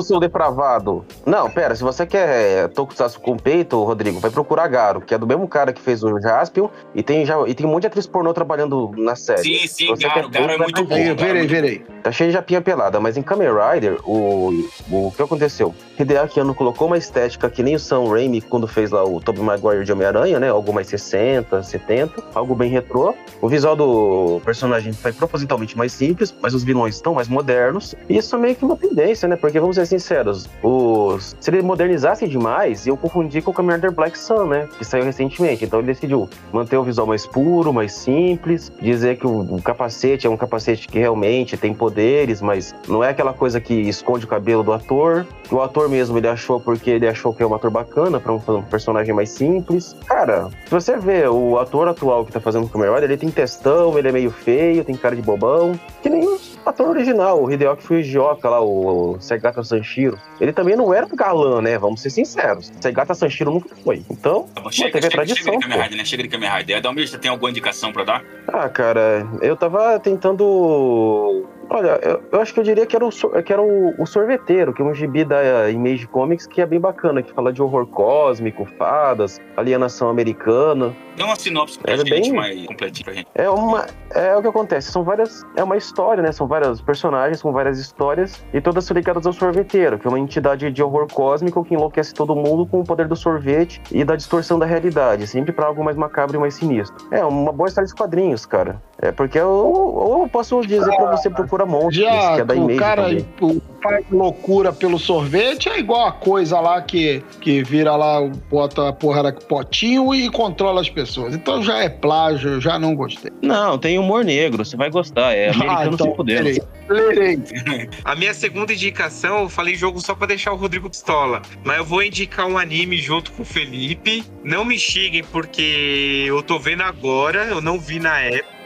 C: seu depravado. Não, pera, se você quer Tokusatsu com peito, Rodrigo, vai procurar Garo, que é do mesmo cara que fez o Jaspion, e tem, já, e tem um monte de atriz pornô trabalhando na série.
E: Sim, sim,
C: Você
E: Garo,
C: quer
E: Garo é muito bom. é
D: Verei, verei.
C: Tá cheio de japinha pelada, mas em Kamen Rider, o, o que aconteceu? Hideaki Anno colocou uma estética que nem o Sam Raimi quando fez lá o Tobey Maguire de Homem-Aranha, né? Algo mais 60, 70, algo bem retrô. O visual do personagem foi propositalmente mais simples, mas os vilões estão mais modernos. E isso é meio que uma tendência, né? Porque vamos ser sinceros, os... se ele modernizasse demais, eu confundi com o Kamen Rider Black Sun, né? Que saiu recentemente. Então ele decidiu manter o visual mais puro, mais simples, dizer que o, capacete é um capacete que realmente tem poderes, mas não é aquela coisa que esconde o cabelo do ator. O ator mesmo ele achou porque ele achou que é um ator bacana pra um, um personagem mais simples. Cara, se você vê o ator atual que tá fazendo o Kamen Rider, ele tem testão, ele é meio feio, tem cara de bobão, que nem o ator original, o Hideaki Fujioka lá, o Segata Sanshiro. Ele também não era galã, né? Vamos ser sinceros. Segata Sanshiro nunca foi. Então,
E: Tá bom, chega,
C: teve
E: chega, chega
C: tradição,
E: de
C: pô.
E: Kamen Rider, né? Chega de Kamen Rider. Edalmir, você tem alguma indicação pra dar?
C: Ah, cara, eu tava tentando. Olha, eu, eu acho que eu diria que era, o, que era o, o Sorveteiro, que é um gibi da Image Comics que é bem bacana, que fala de horror cósmico, fadas, alienação americana.
E: Dá uma sinopse pra
C: É
E: gente
C: bem-
E: mais completinha pra gente.
C: É uma. É o que acontece, são várias. É uma história, né? São vários personagens com várias histórias e todas são ligadas ao sorveteiro, que é uma entidade de horror cósmico que enlouquece todo mundo com o poder do sorvete e da distorção da realidade, sempre pra algo mais macabro e mais sinistro. É uma boa história de quadrinhos, cara. É porque eu, ou eu posso dizer pra você procura
D: Já
C: que é da
D: o
C: Image
D: cara
C: também.
D: o faz loucura pelo sorvete é igual a coisa lá que, que vira lá, bota a porra da potinho e controla as pessoas. Então já é plágio, eu já não gostei.
J: Não, tem humor negro, você vai gostar. É americano
D: então,
J: se fudendo.
D: lerei. Lerei.
I: A minha segunda indicação, eu falei jogo só pra deixar o Rodrigo pistola. Mas eu vou indicar um anime junto com o Felipe. Não me xinguem porque eu tô vendo agora, eu não vi na época.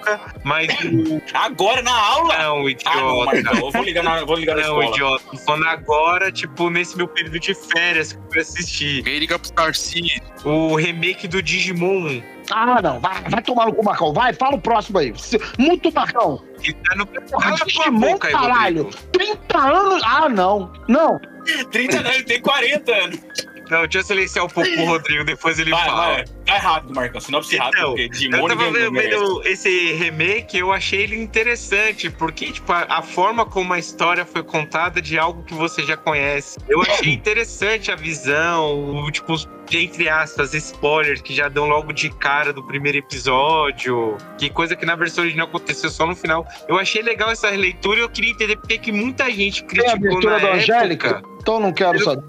I: Mas o.
E: Agora na aula?
I: Não,
E: Ah, não,
I: idiota.
E: Marcão, eu vou ligar na, vou ligar na
I: Não,
E: escola.
I: idiota. Tô falando agora, tipo, nesse meu período de férias que eu fui assistir.
F: Ninguém liga pro Tarcísio.
I: O remake do Digimon.
D: Ah, não, vai, vai tomar no cu, Marcão. Vai, fala o próximo aí. Muito Marcão.
I: Que tá no.
D: Porra, Digimon,
I: boca aí,
D: caralho.
I: Rodrigo.
D: 30 anos. Ah, não. Não.
E: 30 anos, ele tem 40 anos.
I: Não, deixa eu silenciar um pouco o Rodrigo, depois ele
E: Vai,
I: fala.
E: vai. Vai rápido, Marcão. Sinopse rápido,
I: Então,
E: porque
I: Eu
E: Digimon
I: tava
E: ninguém
I: vendo,
E: merece.
I: vendo esse remake, eu achei ele interessante, porque, tipo, a, a forma como a história foi contada de algo que você já conhece. Eu achei interessante a visão, o, tipo, os, entre aspas, spoilers que já dão logo de cara do primeiro episódio, que coisa que na versão original aconteceu só no final. Eu achei legal essa releitura e eu queria entender porque que muita gente
D: a
I: criticou
D: abertura
I: na
D: da
I: época.
D: Angélica? Então não quero
I: Eu-
D: saber.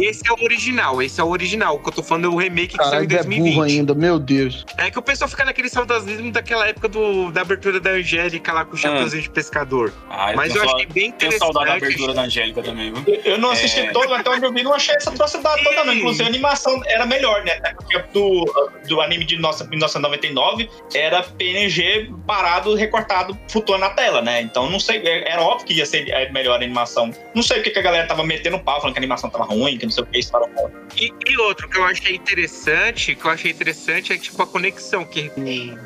I: Esse é o original, esse é o original. O que eu tô falando é o remake que saiu
D: Caralho,
I: em
D: é burro
I: 2020.
D: ainda, meu Deus.
I: É que o pessoal fica naquele saudosismo daquela época do, da abertura da Angélica lá com o chapeuzinho de pescador.
E: Ah,
I: Mas eu
E: só-
I: achei bem
E: Tenho saudade da
I: interessante.
E: abertura da Angélica também, viu?
H: Eu- Eu não assisti
E: É.
H: todo, então eu vi, não achei essa atrocidade toda, não. Inclusive, a animação era melhor, né? Até porque Do, do anime de nossa- 1999 era PNG parado, recortado, flutuando na tela, né? Então, não sei, é- era óbvio que ia ser é, melhor a animação. Não sei o que, que a galera tava metendo pau, falando que a animação tava ruim, que não sei o que, isso.
I: E, e outro que eu achei interessante, que eu achei interessante é tipo a conexão que,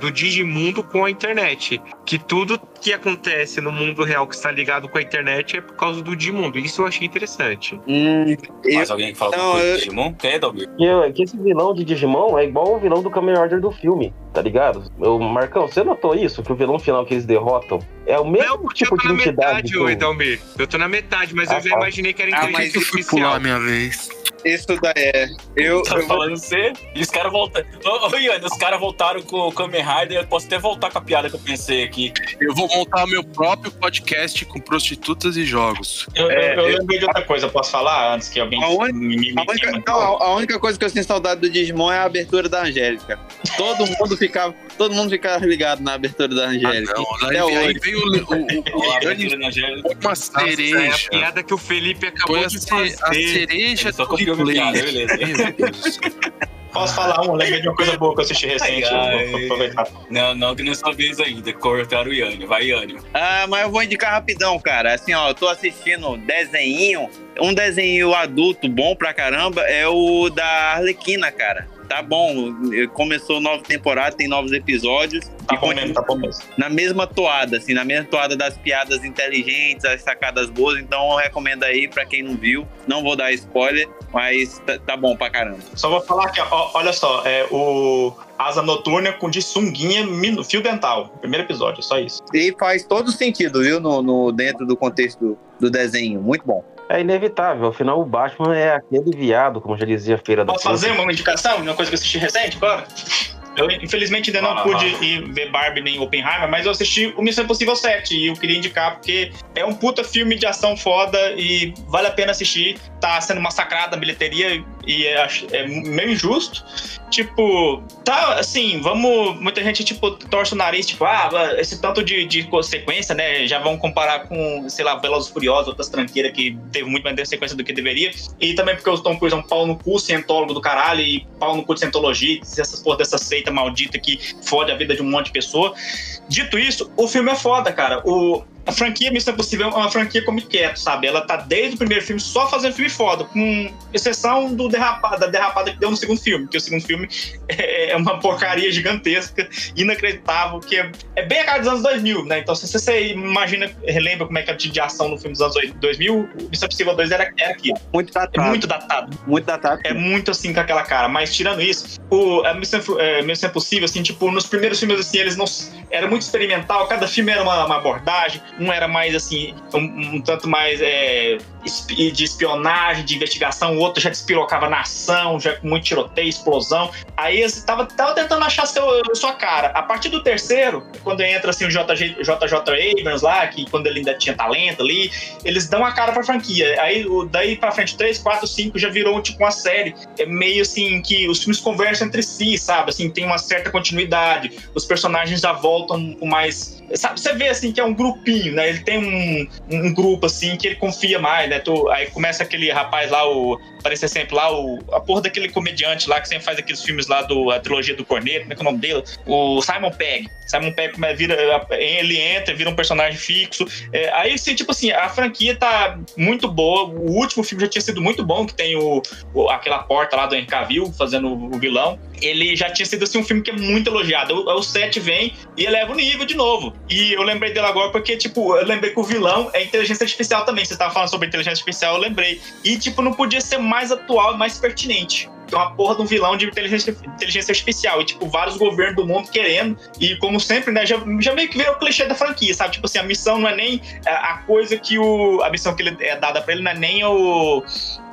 I: do Digimundo com a internet. Que tudo que acontece no mundo real que está ligado com a internet é por causa do Digimundo. Isso eu achei interessante.
G: Hum,
E: Mais alguém que fala
G: Não,
E: coisa
G: eu-
E: de Digimon? Quer, Dalmir?
C: Que, que esse vilão de Digimon é igual o vilão do Kamen Rider do filme, tá ligado? O Marcão, você notou isso? Que o vilão final que eles derrotam é o mesmo
I: Não,
C: tipo
I: eu tô
C: de
I: na
C: entidade.
I: metade,
C: que
I: Edalmir. Eu tô na metade, mas
C: Ah,
I: eu já
C: tá.
I: imaginei que era
G: Ah,
I: inteligência
G: mas
F: Eu fui pular
I: artificial.
F: a minha vez.
G: Isso daí é. Eu,
E: Tá
G: eu vou-
E: falando você? E os caras voltaram. Ô, ô, Ian, os caras voltaram com o Kamen Rider. Eu posso até voltar com a piada que eu pensei aqui.
F: Eu vou montar o meu próprio podcast com prostitutas e jogos.
H: Eu,
G: É,
H: eu, eu
G: eu-
H: lembrei de outra coisa, posso falar antes que alguém
G: A única-
H: me, me,
G: A única,
H: me-
G: não, a- a única coisa que eu sinto saudade do Digimon é a abertura da Angélica. Todo mundo ficava, todo mundo ficava ligado na abertura da Angélica.
F: Ah, não.
G: Até
F: Aí, aí
G: hoje.
F: veio o, o, o,
E: a
F: o
E: abertura na Angélica.
F: uma
I: Nossa, essa é a
F: cereja.
I: piada que o Felipe acabou
F: Foi a,
I: de fazer.
F: a cereja do replay.
E: beleza.
H: Posso falar um? Lembrei de uma coisa boa que eu assisti recente.
E: Ai,
H: eu aproveitar.
E: Não, não, que não é sua vez ainda. Cortaram o Yânio. Vai, Yânio.
G: Ah, mas eu vou indicar rapidão, cara. Assim, ó, eu tô assistindo desenho. Um desenho adulto bom pra caramba é o da Arlequina, cara. Tá bom, começou nova temporada, tem novos episódios.
H: Tá bom mesmo, tá bom mesmo.
G: na mesma toada, assim, na mesma toada das piadas inteligentes, as sacadas boas. Então eu recomendo aí pra quem não viu. Não vou dar spoiler, mas tá, tá bom pra caramba.
H: Só vou falar aqui, ó, olha só, é o Asa Noturna com de sunguinha, fio dental. Primeiro episódio, só isso.
G: E faz todo sentido, viu, no, no- dentro do contexto do desenho. Muito bom.
C: É inevitável, afinal o Batman é aquele viado, como já dizia a Feira da
H: Posso fazer uma indicação de uma coisa que eu assisti recente, agora? Eu, infelizmente, ainda não
E: Ah,
H: pude
E: ah.
H: ir ver Barbie nem Oppenheimer, mas eu assisti o Missão Impossível 7 e eu queria indicar porque é um puta filme de ação foda e vale a pena assistir. Tá sendo massacrada a bilheteria e é, é meio injusto. Tipo, tá assim, vamos. Muita gente, tipo, torce o nariz, tipo, ah, esse tanto de, de sequência, né? Já vão comparar com, sei lá, Velozes Furiosos, outras tranqueiras que teve muito mais sequência do que deveria. E também porque o Tom Cruise é um pau no cu, cientólogo do caralho, e pau no cu de cientologia, essas porra dessa seita maldita que fode a vida de um monte de pessoa. Dito isso, o filme é foda, cara. O, a franquia Missão Impossível é uma franquia como quieto, sabe? Ela tá desde o primeiro filme só fazendo filme foda, com exceção do derrapada, da derrapada que deu no segundo filme, que o segundo filme é uma porcaria gigantesca, inacreditável, que é, é bem a cara dos anos 2000, né? Então, se você imagina, relembra como é que era de ação no filme dos anos 2000, o Missão Impossível 2 era, era aquilo.
G: Muito
H: É
G: datado.
H: muito datado.
G: muito datado.
H: É muito assim com aquela cara. Mas tirando isso, o, a Missão, é, Missão Impossível, assim, tipo, nos primeiros filmes, assim, eles não. Era muito experimental, cada filme era uma, uma abordagem, um era mais assim, um, um tanto mais é, de espionagem, de investigação, o outro já despirocava na ação, já com muito tiroteio, explosão. Aí eles tava, tava tentando achar seu, sua cara. A partir do terceiro, quando entra assim o JJ, JJ Abrams lá, que quando ele ainda tinha talento ali, eles dão a cara pra franquia. Aí daí pra frente, 3, 4, 5 já virou tipo uma série. É meio assim que os filmes conversam entre si, sabe? Assim, tem uma certa continuidade. Os personagens já voltam com mais. Sabe, você vê assim que é um grupinho, né? Ele tem um, um grupo assim que ele confia mais, né? Tu- aí começa aquele rapaz lá, o. Aparecer sempre lá, o, a porra daquele comediante lá que sempre faz aqueles filmes lá do a trilogia do Corneto, como é que é o nome dele? O Simon Pegg. Simon Pegg vira, ele entra, vira um personagem fixo. É, aí, assim, tipo assim, a franquia tá muito boa. O último filme já tinha sido muito bom, que tem o, o- aquela porta lá do Henry Cavill fazendo o vilão. Ele já tinha sido assim, um filme que é muito elogiado. O, o 7 vem e eleva o nível de novo. E eu lembrei dele agora porque, tipo, eu lembrei que o vilão é inteligência artificial também. Você estava falando sobre inteligência artificial, eu lembrei. E, tipo, não podia ser mais atual, mais pertinente. É uma porra de um vilão de inteligência, inteligência artificial. E, tipo, vários governos do mundo querendo. E, como sempre, né, já, já meio que virou o clichê da franquia, sabe? Tipo assim, a missão não é nem a, a coisa que o. A missão que ele é dada pra ele não é nem o.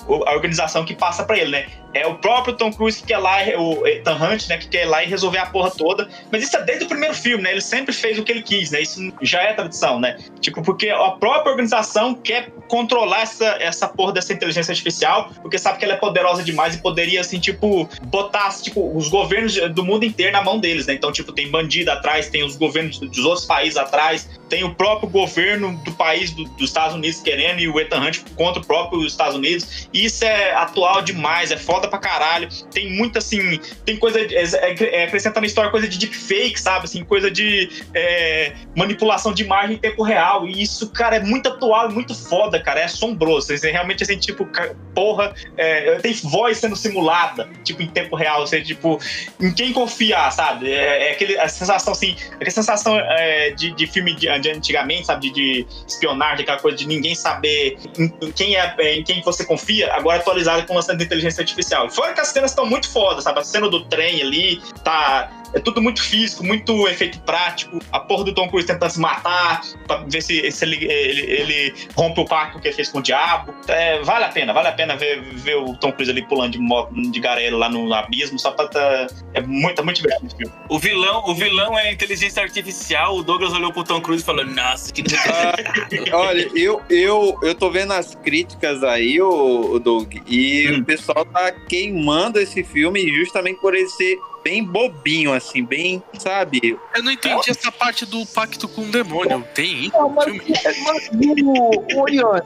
H: A organização que passa pra ele, né? É o próprio Tom Cruise que quer lá, o Ethan Hunt, né? Que quer lá e resolver a porra toda. Mas isso é desde o primeiro filme, né? Ele sempre fez o que ele quis, né? Isso já é tradição, né? Tipo, porque a própria organização quer controlar essa, essa porra dessa inteligência artificial, porque sabe que ela é poderosa demais e poderia, assim, tipo, botar, tipo, os governos do mundo inteiro na mão deles, né? Então, tipo, tem bandido atrás, tem os governos dos outros países atrás, tem o próprio governo do país do- dos Estados Unidos querendo e o Ethan Hunt contra o próprio Estados Unidos. Isso é atual demais, é foda pra caralho. Tem muita, assim, tem coisa, é, é, é, acrescenta na história coisa de deepfake, sabe? Assim, coisa de é, manipulação de imagem em tempo real. E isso, cara, é muito atual, muito foda, cara, é assombroso. Você realmente assim, tipo, porra, é, tem voz sendo simulada, tipo, em tempo real. Você, tipo, em quem confiar, sabe? É, é aquele, a sensação, assim, aquela sensação é, de, de filme de, de antigamente, sabe? De, de, espionagem, aquela coisa de ninguém saber em, em quem é, é em quem você confia, agora atualizado com o lançamento de inteligência artificial. Fora que as cenas estão muito fodas, sabe? A cena do trem ali, tá é tudo muito físico, muito efeito prático. A porra do Tom Cruise tentando se matar pra ver se, se ele, ele, ele, rompe o pacto que ele fez com o diabo. É, vale a pena, vale a pena ver, ver o Tom Cruise ali pulando de, de garelo lá no abismo, só pra tá, é muito, é muito divertido filme.
E: O vilão, o vilão é a inteligência artificial. O Douglas olhou pro Tom Cruise e falou: Nossa, que
G: ah, Olha, eu, eu, eu tô vendo as críticas aí, o, o Doug, e hum. o pessoal tá queimando esse filme justamente por ele ser bem bobinho, assim, bem, sabe?
F: Eu não entendi é. essa parte do pacto com o demônio. Tem isso?
D: Mas, mas o, o, Ian,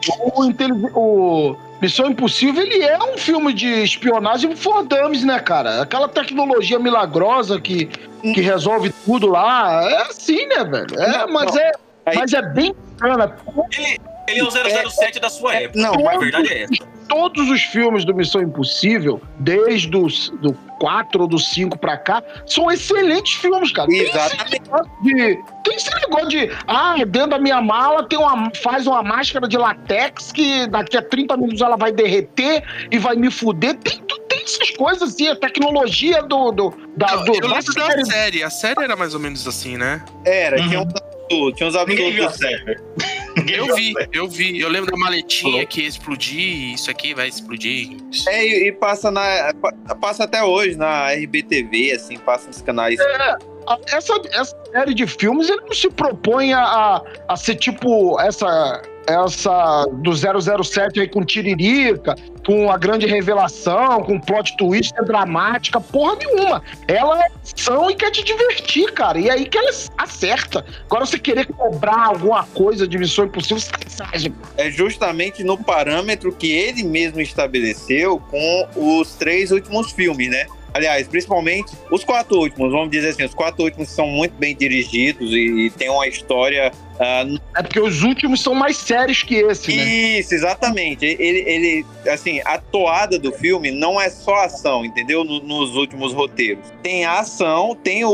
D: o, o Missão Impossível, ele é um filme de espionagem for dummies, né, cara? Aquela tecnologia milagrosa que, que resolve tudo lá. É assim, né, velho? É, não, mas, não. É, mas é bem bacana.
E: Ele, ele é o 007 é, da sua época. Não, a verdade é essa.
D: Todos os filmes do Missão Impossível, desde os, do 4 ou do 5 pra cá, são excelentes filmes, cara.
G: Exatamente.
D: De, tem esse negócio de, ah, dentro da minha mala tem uma, faz uma máscara de latex que daqui a 30 minutos ela vai derreter e vai me fuder. Tem, tem essas coisas assim, a tecnologia do. do, da,
F: do eu lembro da série. série. A série era mais ou menos assim, né?
G: Era, uhum. tinha um tinha uns absurdos.
F: Eu vi, eu vi. Eu lembro da maletinha que ia explodir, isso aqui vai explodir.
G: É, e, e, passa na. Passa até hoje na RBTV, assim, passa nos canais.
D: É, essa, essa série de filmes ele não se propõe a, a ser tipo essa essa do 007 aí com Tiririca, com a grande revelação, com plot twist dramática, porra nenhuma. Ela é ação e quer te divertir, cara. E é aí que ela acerta. Agora você querer cobrar alguma coisa de Missão Impossível,
G: sacanagem. É justamente no parâmetro que ele mesmo estabeleceu com os três últimos filmes, né? Aliás, principalmente os quatro últimos, vamos dizer assim, os quatro últimos são muito bem dirigidos e, e tem uma história.
D: Uh, é porque os últimos são mais sérios que esse,
G: né? Isso, exatamente. Ele, ele, assim, a toada do filme não é só ação, entendeu? No, nos últimos roteiros. Tem a ação, tem o,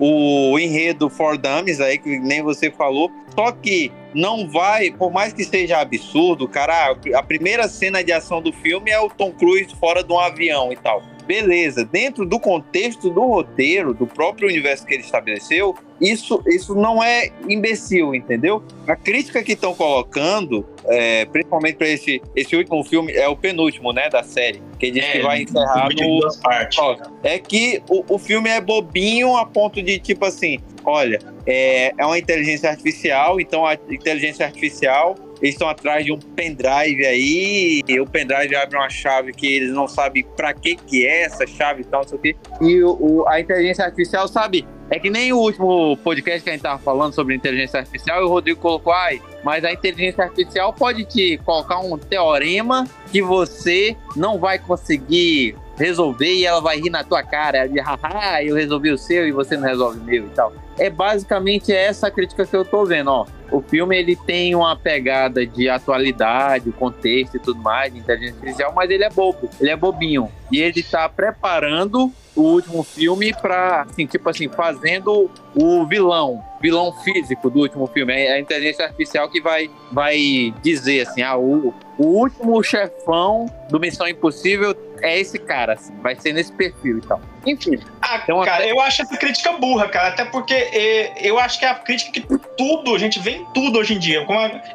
G: o, o enredo For Dummies aí, que nem você falou, só que não vai, por mais que seja absurdo, cara, a primeira cena de ação do filme é o Tom Cruise fora de um avião e tal beleza, dentro do contexto do roteiro, do próprio universo que ele estabeleceu, isso, isso não é imbecil, entendeu? A crítica que estão colocando, é, principalmente para esse, esse último filme, é o penúltimo, né, da série, que diz é, que vai encerrar no... Duas partes. É que o, o filme é bobinho a ponto de, tipo assim, olha, é, é uma inteligência artificial, então a inteligência artificial eles estão atrás de um pendrive aí, e o pendrive abre uma chave que eles não sabem para que que é essa chave e tal, não sei o quê. E o, o, a inteligência artificial sabe. É que nem o último podcast que a gente tava falando sobre inteligência artificial, e o Rodrigo colocou, ai, mas a inteligência artificial pode te colocar um teorema que você não vai conseguir resolver e ela vai rir na tua cara. Diz, haha, eu resolvi o seu e você não resolve o meu e tal. É basicamente essa crítica que eu tô vendo, ó. O filme ele tem uma pegada de atualidade, contexto e tudo mais, de inteligência artificial, mas ele é bobo, ele é bobinho. E ele tá preparando o último filme para, assim, tipo assim, fazendo o vilão, vilão físico do último filme. É a inteligência artificial que vai, vai dizer assim, ah, o, o último chefão do Missão Impossível é esse cara, assim, vai ser nesse perfil e tal. Enfim.
H: Ah, então, cara, eu acho essa crítica burra, cara. Até porque é, eu acho que é a crítica que tudo, a gente vê em tudo hoje em dia.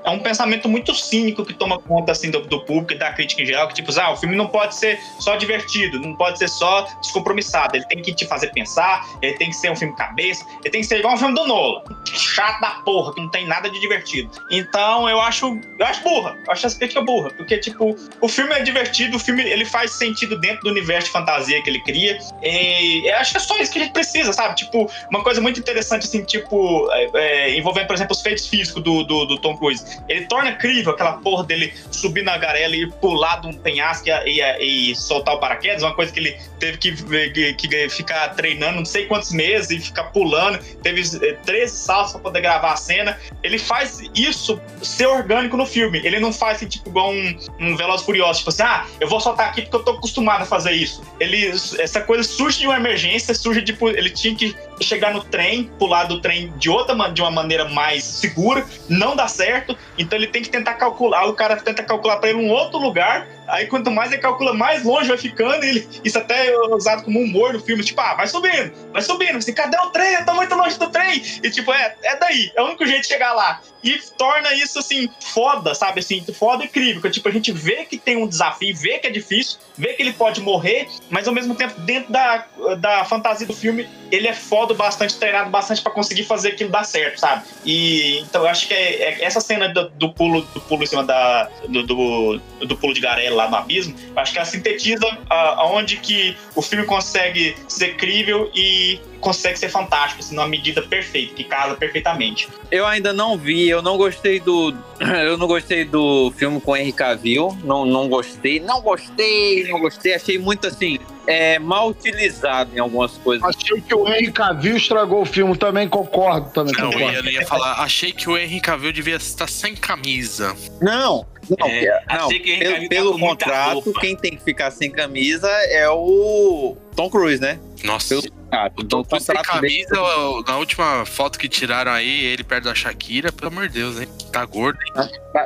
H: É um pensamento muito cínico que toma conta, assim, do, do público e da crítica em geral, que tipo, ah, o filme não pode ser só divertido, não pode ser só descompromissado. Ele tem que te fazer pensar, ele tem que ser um filme cabeça, ele tem que ser igual um filme do Nola. Chato da porra, que não tem nada de divertido. Então, eu acho, eu acho burra. Eu acho essa crítica burra. Porque, tipo, o filme é divertido, o filme ele faz sentido dentro do universo de fantasia que ele cria. E é acho que é só isso que a gente precisa, sabe? Tipo, uma coisa muito interessante, assim, tipo, é, é, envolvendo, por exemplo, os feitos físicos do, do, do, Tom Cruise. Ele torna crível aquela porra dele subir na garela e pular de um penhasco e, e, e, soltar o paraquedas, uma coisa que ele teve que, que, que, ficar treinando não sei quantos meses e ficar pulando. Teve 13 saltos para poder gravar a cena. Ele faz isso ser orgânico no filme. Ele não faz assim, tipo, igual um, um Veloz Furioso, tipo assim, ah, eu vou soltar aqui porque eu tô acostumado a fazer isso. Ele, essa coisa surge de uma emergência, surge tipo, ele tinha que chegar no trem, pular do trem de outra de uma maneira mais segura, não dá certo, então ele tem que tentar calcular, o cara tenta calcular para ele um outro lugar, aí quanto mais ele calcula, mais longe vai ficando, ele, isso até é usado como humor no filme, tipo, ah, vai subindo, vai subindo, assim, cadê o trem? Eu tô muito longe do trem, e tipo, é, é daí, é o único jeito de chegar lá, e torna isso, assim, foda, sabe, assim, foda e incrível, tipo, a gente vê que tem um desafio, vê que é difícil, vê que ele pode morrer, mas ao mesmo tempo, dentro da, da fantasia do filme, ele é foda bastante, treinado bastante para conseguir fazer aquilo dar certo, sabe? E então eu acho que é, é essa cena do, do, pulo do pulo em cima da do, do, do, pulo de garela lá no abismo, acho que ela sintetiza aonde que o filme consegue ser crível e consegue ser fantástico, assim, numa medida perfeita, que casa perfeitamente.
G: Eu ainda não vi, eu não gostei do. Eu não gostei do filme com Henry Cavill. Não, não gostei, não gostei, não gostei. Achei muito assim. É, mal utilizado em algumas coisas.
D: Achei que o Henry Cavill estragou o filme, também concordo. Também
F: não,
D: concordo.
F: Eu ia falar, achei que o Henry Cavill devia estar sem camisa.
G: Não, não, é, não pelo, pelo contrato, quem tem que ficar sem camisa é o Tom Cruise, né?
F: Nossa. Pelo contrato. Então, Tom sem camisa, dele... na última foto que tiraram aí, ele perto da Shakira, pelo amor de Deus, hein? Tá gordo, hein? Tá,
G: tá,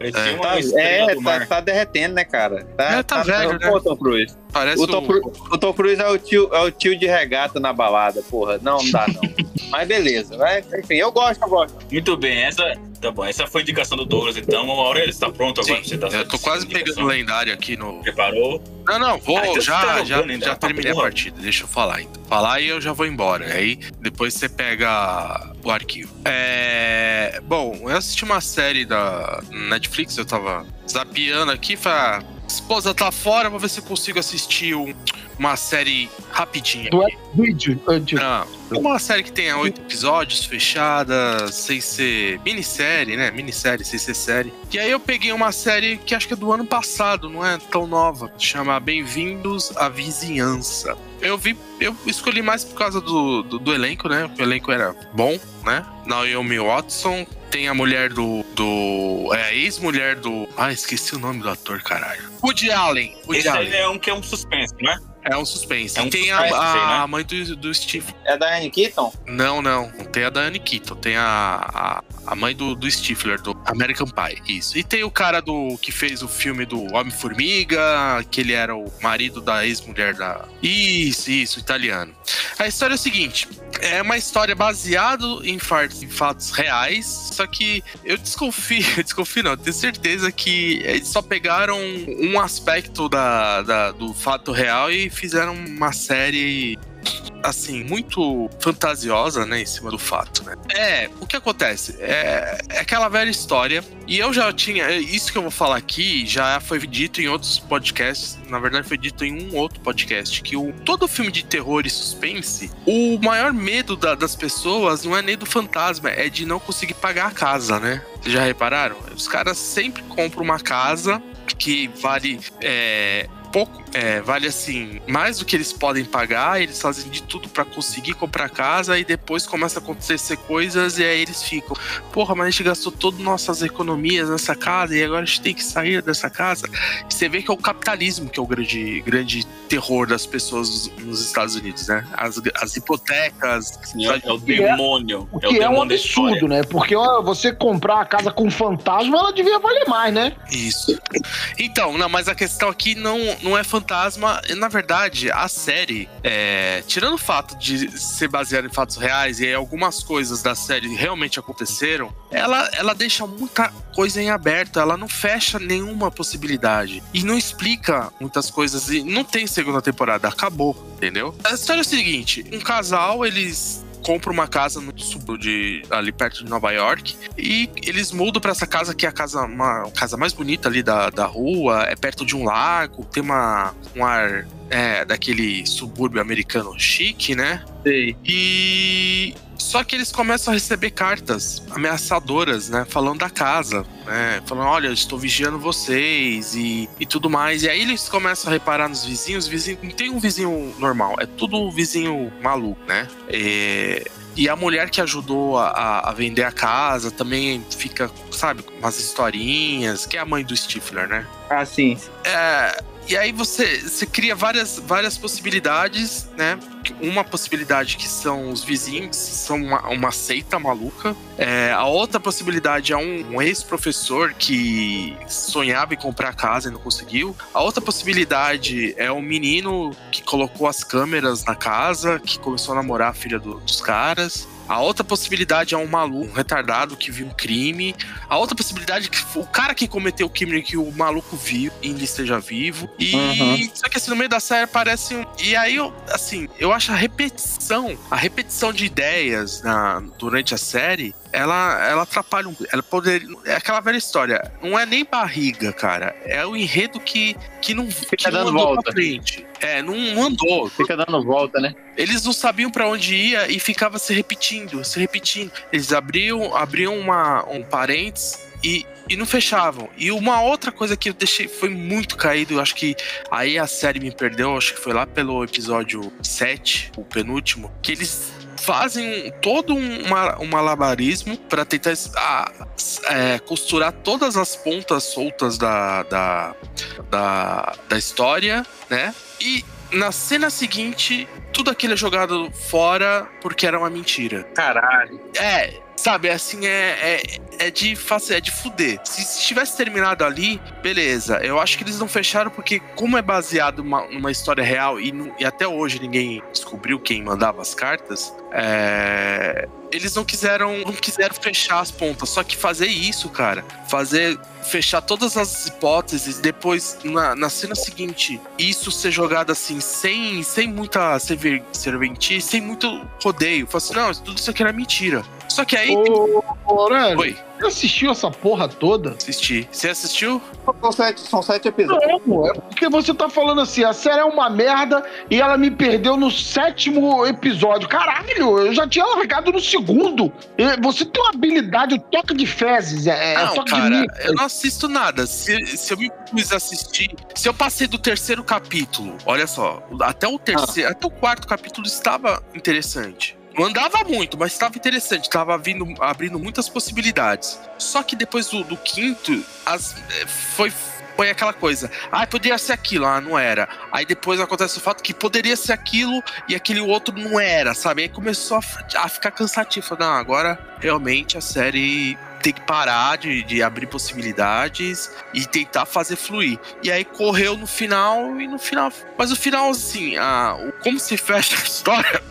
G: é, tá, é tá, tá, derretendo, né, cara?
F: Tá, é, tá, tá velho, né?
G: Pô, Tom Cruise. Parece o Tom, o... o Tom Cruise é o, tio, é o tio de regata na balada, porra. Não, não dá, não. Mas beleza. Mas, enfim, eu gosto, eu gosto.
E: Muito bem, essa, tá bom, essa foi a indicação do Douglas, então. Aurélio, está pronto agora?
F: Sim, você tá eu tô quase pegando o lendário aqui no.
E: Preparou?
F: Não, não, vou, ah, então já, tá já, já, já terminei a partida. Deixa eu falar, então. Falar e eu já vou embora. Aí depois você pega o arquivo. É. Bom, eu assisti uma série da Netflix, eu tava zapeando aqui, falei, ah, esposa tá fora, vou ver se eu consigo assistir um, uma série rapidinha.
D: Do vídeo
F: Não, uma série que tenha oito episódios, fechada, sem ser minissérie, né? Minissérie, sem ser série. E aí eu peguei uma série que acho que é do ano passado, não é tão nova. Chama Bem-vindos à Vizinhança. Eu vi, eu escolhi mais por causa do, do, do elenco, né? O elenco era bom, né? Naomi Watson, tem a mulher do. do é a ex-mulher do. Ah, esqueci o nome do ator, caralho. Woody Allen. Woody
E: Esse
F: Allen.
E: é um que é um suspense, né?
F: É um suspense. É um tem suspense, a, a, a, mãe do, do Steve.
G: É da Anne Keaton?
F: Não, não. Não tem a da Anne Keaton. Tem a, a, a mãe do, do Stifler, do American Pie. Isso. E tem o cara do que fez o filme do Homem-Formiga, que ele era o marido da ex-mulher da. Isso, isso, italiano. A história é o seguinte: é uma história baseada em fatos, em fatos reais, só que eu desconfio, desconfio não, tenho certeza que eles só pegaram um aspecto da, da do fato real e fizeram uma série assim, muito fantasiosa, né, em cima do fato, né? É, o que acontece? É, é, aquela velha história, e eu já tinha, isso que eu vou falar aqui já foi dito em outros podcasts, na verdade foi dito em um outro podcast, que o, todo filme de terror e suspense, o maior medo da, das pessoas não é nem do fantasma, é de não conseguir pagar a casa, né? Vocês já repararam? Os caras sempre compram uma casa que vale é, pouco, é, vale assim, mais do que eles podem pagar, eles fazem de tudo para conseguir comprar casa e depois começa a acontecer coisas e aí eles ficam, porra, mas a gente gastou todas nossas economias nessa casa e agora a gente tem que sair dessa casa. E você vê que é o capitalismo que é o grande, grande terror das pessoas nos Estados Unidos, né? As, as hipotecas.
E: Sim, é, é, o demônio.
D: O que
E: é,
D: é um absurdo, né? Porque ó, você comprar a casa com fantasma, ela devia valer mais, né?
F: Isso. Então, não, mas a questão aqui não, não é fantasma. Na verdade, a série, é, tirando o fato de ser baseada em fatos reais e algumas coisas da série realmente aconteceram, ela, ela deixa muita coisa em aberto. Ela não fecha nenhuma possibilidade. E não explica muitas coisas. E não tem segunda temporada. Acabou, entendeu? A história é o seguinte: um casal, eles compra uma casa no sul de ali perto de Nova York e eles mudam para essa casa que é a casa uma casa mais bonita ali da, da rua, é perto de um lago, tem uma um ar é, daquele subúrbio americano chique, né?
G: Sei.
F: E só que eles começam a receber cartas ameaçadoras, né? Falando da casa, né? Falando, olha, eu estou vigiando vocês e, e tudo mais. E aí eles começam a reparar nos vizinhos. Vizinho, não tem um vizinho normal, é tudo um vizinho maluco, né? É, e a mulher que ajudou a, a, a vender a casa também fica, sabe, com umas historinhas, que é a mãe do Stifler, né?
G: Ah, sim.
F: É, e aí você, você cria várias, várias possibilidades, né? Uma possibilidade que são os vizinhos, são uma, uma seita maluca. É, a outra possibilidade é um, um ex-professor que sonhava em comprar casa e não conseguiu. A outra possibilidade é um menino que colocou as câmeras na casa, que começou a namorar a filha do- dos caras. A outra possibilidade é um maluco, um retardado que viu um crime. A outra possibilidade é que o cara que cometeu o crime que o maluco viu e ainda esteja vivo. E
G: Uhum.
F: só que assim, no meio da série aparece um. E aí, eu, assim, eu acho a repetição, a repetição de ideias na, durante a série, ela, ela atrapalha um. Ela poderia. É aquela velha história. Não é nem barriga, cara. É o enredo que, que não, que não andou
G: volta.
F: pra frente. É, não, não andou.
G: Fica dando volta, né?
F: Eles não sabiam pra onde ia e ficava se repetindo, se repetindo. Eles abriam, abriam uma, um parênteses e, e não fechavam. E uma outra coisa que eu deixei foi muito caído, eu acho que aí a série me perdeu, acho que foi lá pelo episódio 7, o penúltimo, que eles fazem todo um, uma- um malabarismo pra tentar ah, é, costurar todas as pontas soltas da, da, da, da história, né? E na cena seguinte, tudo aquilo é jogado fora porque era uma mentira.
G: Caralho.
F: É, sabe, assim, é, é, é de fazer, é de fuder. Se, se tivesse terminado ali, beleza. Eu acho que eles não fecharam porque, como é baseado numa, numa história real e, e até hoje ninguém descobriu quem mandava as cartas, é, eles não quiseram, não quiseram fechar as pontas. Só que fazer isso, cara, fazer fechar todas as hipóteses, depois na, na cena seguinte, isso ser jogado assim, sem, sem muita serventice, sem muito rodeio. Fala assim, não, tudo isso aqui era mentira. Só que aí.
D: Ô, ô, Aurélio,
F: Oi,
D: você assistiu essa porra toda?
F: assisti. Você assistiu?
G: São sete, são sete episódios.
D: Não, é porque você tá falando assim, a série é uma merda e ela me perdeu no sétimo episódio. Caralho, eu já tinha largado no segundo. Você tem uma habilidade, o toque de fezes, é, é
F: não,
D: toque de
F: cara,
D: mim.
F: eu não assisto nada. Se, se eu me pus a assistir, se eu passei do terceiro capítulo, olha só, até o terceiro, até o quarto capítulo estava interessante. Não andava muito, mas estava interessante, estava abrindo muitas possibilidades. Só que depois do, do quinto, as, eh, foi, aquela coisa. Ah, poderia ser aquilo, ah, não era. Aí depois acontece o fato que poderia ser aquilo e aquele outro não era, sabe? Aí começou a, a ficar cansativo. Falei, Não, agora realmente a série tem que parar de, de abrir possibilidades e tentar fazer fluir. E aí correu no final e no final. Mas o final, assim, a, como se fecha a história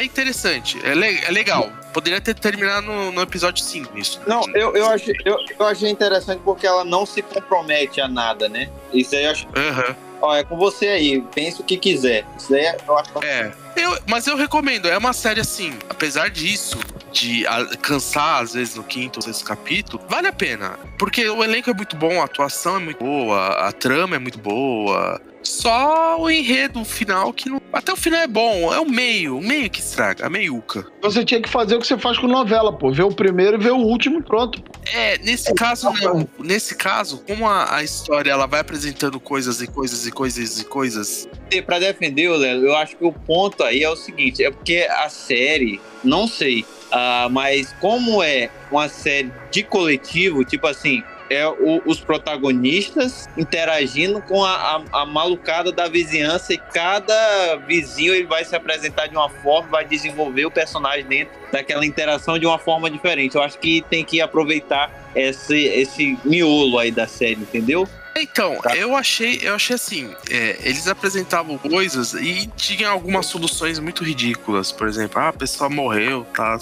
F: é interessante, é, le- é legal. Poderia ter terminado no, no episódio 5 isso.
G: Não, eu, eu, achei, eu, eu achei interessante porque ela não se compromete a nada, né? Isso aí eu acho.
F: Aham.
G: Ó, é com você aí, pensa o que quiser. Isso aí eu acho.
F: É. Eu, mas eu recomendo, é uma série assim, apesar disso, de cansar às vezes no quinto ou sexto capítulo, vale a pena. Porque o elenco é muito bom, a atuação é muito boa, a trama é muito boa. Só o enredo final que não. Até o final é bom, é o meio, o meio que estraga, a meiuca.
D: Você tinha que fazer o que você faz com novela, pô. Ver o primeiro e ver o último e pronto. Pô.
F: É, nesse caso não. Nesse caso, como a, a história ela vai apresentando coisas e coisas e coisas e coisas.
G: E Pra defender o Léo, eu acho que o ponto aí é o seguinte: é porque a série, não sei, ah, mas como é uma série de coletivo, tipo assim. É o- os protagonistas interagindo com a, a- a malucada da vizinhança e cada vizinho ele vai se apresentar de uma forma, vai desenvolver o personagem dentro daquela interação de uma forma diferente. Eu acho que tem que aproveitar esse, esse miolo aí da série, entendeu?
F: Então, eu achei, eu achei assim, é, eles apresentavam coisas e tinha algumas soluções muito ridículas. Por exemplo, ah, a pessoa morreu, tá?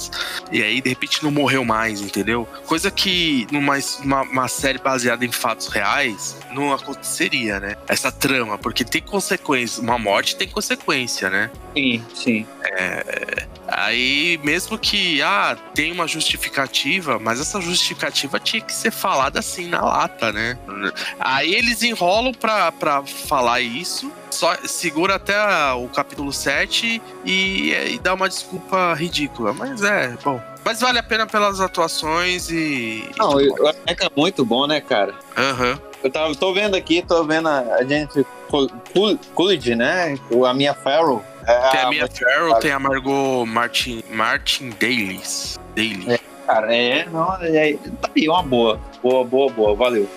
F: E aí, de repente, não morreu mais, entendeu? Coisa que numa uma, uma série baseada em fatos reais não aconteceria, né? Essa trama, porque tem consequência. Uma morte tem consequência, né?
G: Sim, sim.
F: É, aí, mesmo que ah, tem uma justificativa, mas essa justificativa tinha que ser falada assim na lata, né? Aí eles enrolam pra, pra falar isso. só segura até o capítulo 7 e, e dá uma desculpa ridícula. Mas é, bom. Mas vale a pena pelas atuações e.
G: Não, o elenco é muito bom, né, cara?
F: Aham. Uhum.
G: Eu tava, tô vendo aqui, tô vendo a, a gente Coolidge, né? A Mia Farrow.
F: É tem a Mia Farrow, tem a Margot Martin, Martin Dailies. Daily.
G: É, cara, é, não, é, tá aí, uma boa. Boa, boa, boa, valeu.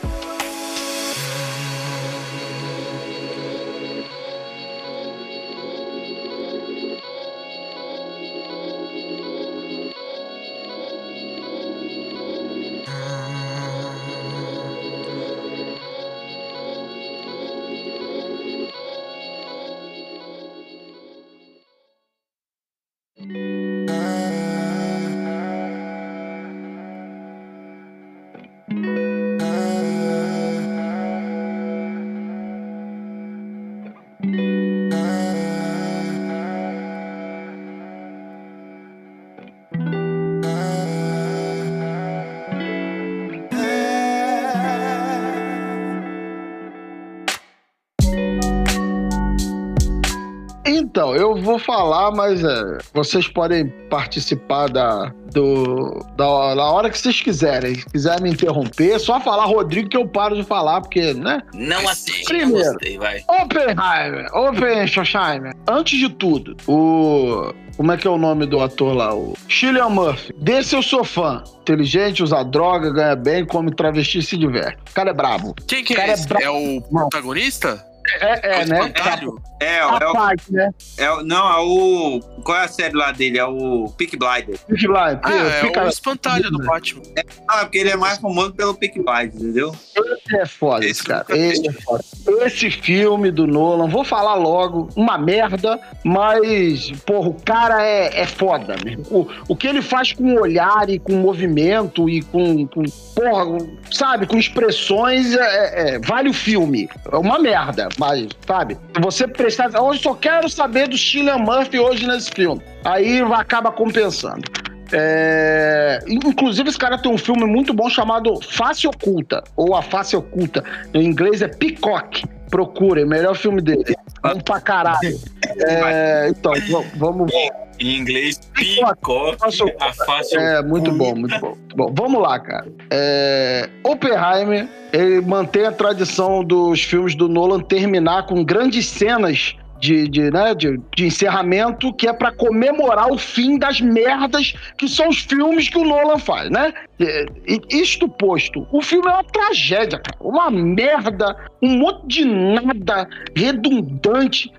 D: Vou falar, mas é, vocês podem participar da, do, da, da hora que vocês quiserem. Se quiser me interromper, é só falar Rodrigo que eu paro de falar, porque, né?
E: Não assim.
D: Primeiro, gostei, vai. Oppenheimer, Oppenheimer. Antes de tudo, o. Como é que é o nome do ator lá? O Cillian Murphy. Desse eu sou fã. Inteligente, usa droga, ganha bem, come travesti e se diverte. O cara é brabo.
F: Quem que
D: é
F: cara esse? É, é o protagonista?
D: É, é, né?
G: É, é, o,
D: parte, né?
G: é o. Não, é o. Qual é a série lá dele? É o Peak Blinder.
D: Peak Blinder.
F: Ah, é, o espantalho do Batman.
G: É, ah, porque ele é mais famoso pelo Peak Blinder, entendeu?
D: Esse é foda, esse cara. Esse é foda. Esse filme do Nolan, vou falar logo, uma merda, mas, porra, o cara é, é foda mesmo. O, o que ele faz com o olhar e com o movimento e com, com porra, sabe, com expressões, é, é, vale o filme. É uma merda, mas, sabe, você prestar. Hoje só quero saber do Cillian Murphy hoje nesse filme. Aí acaba compensando. É... Inclusive, esse cara tem um filme muito bom chamado Face Oculta, ou A Face Oculta. Em inglês é Peacock. Procurem, melhor filme dele. Bom pra caralho. É... Então, vamos.
E: Em inglês, Peacock, a face
D: É, muito bom, muito bom, muito bom. Vamos lá, cara. É... Oppenheimer, ele mantém a tradição dos filmes do Nolan terminar com grandes cenas de, de, né, de, de encerramento que é para comemorar o fim das merdas que são os filmes que o Nolan faz, né? E, isto posto, o filme é uma tragédia, cara. Uma merda, um monte de nada redundante,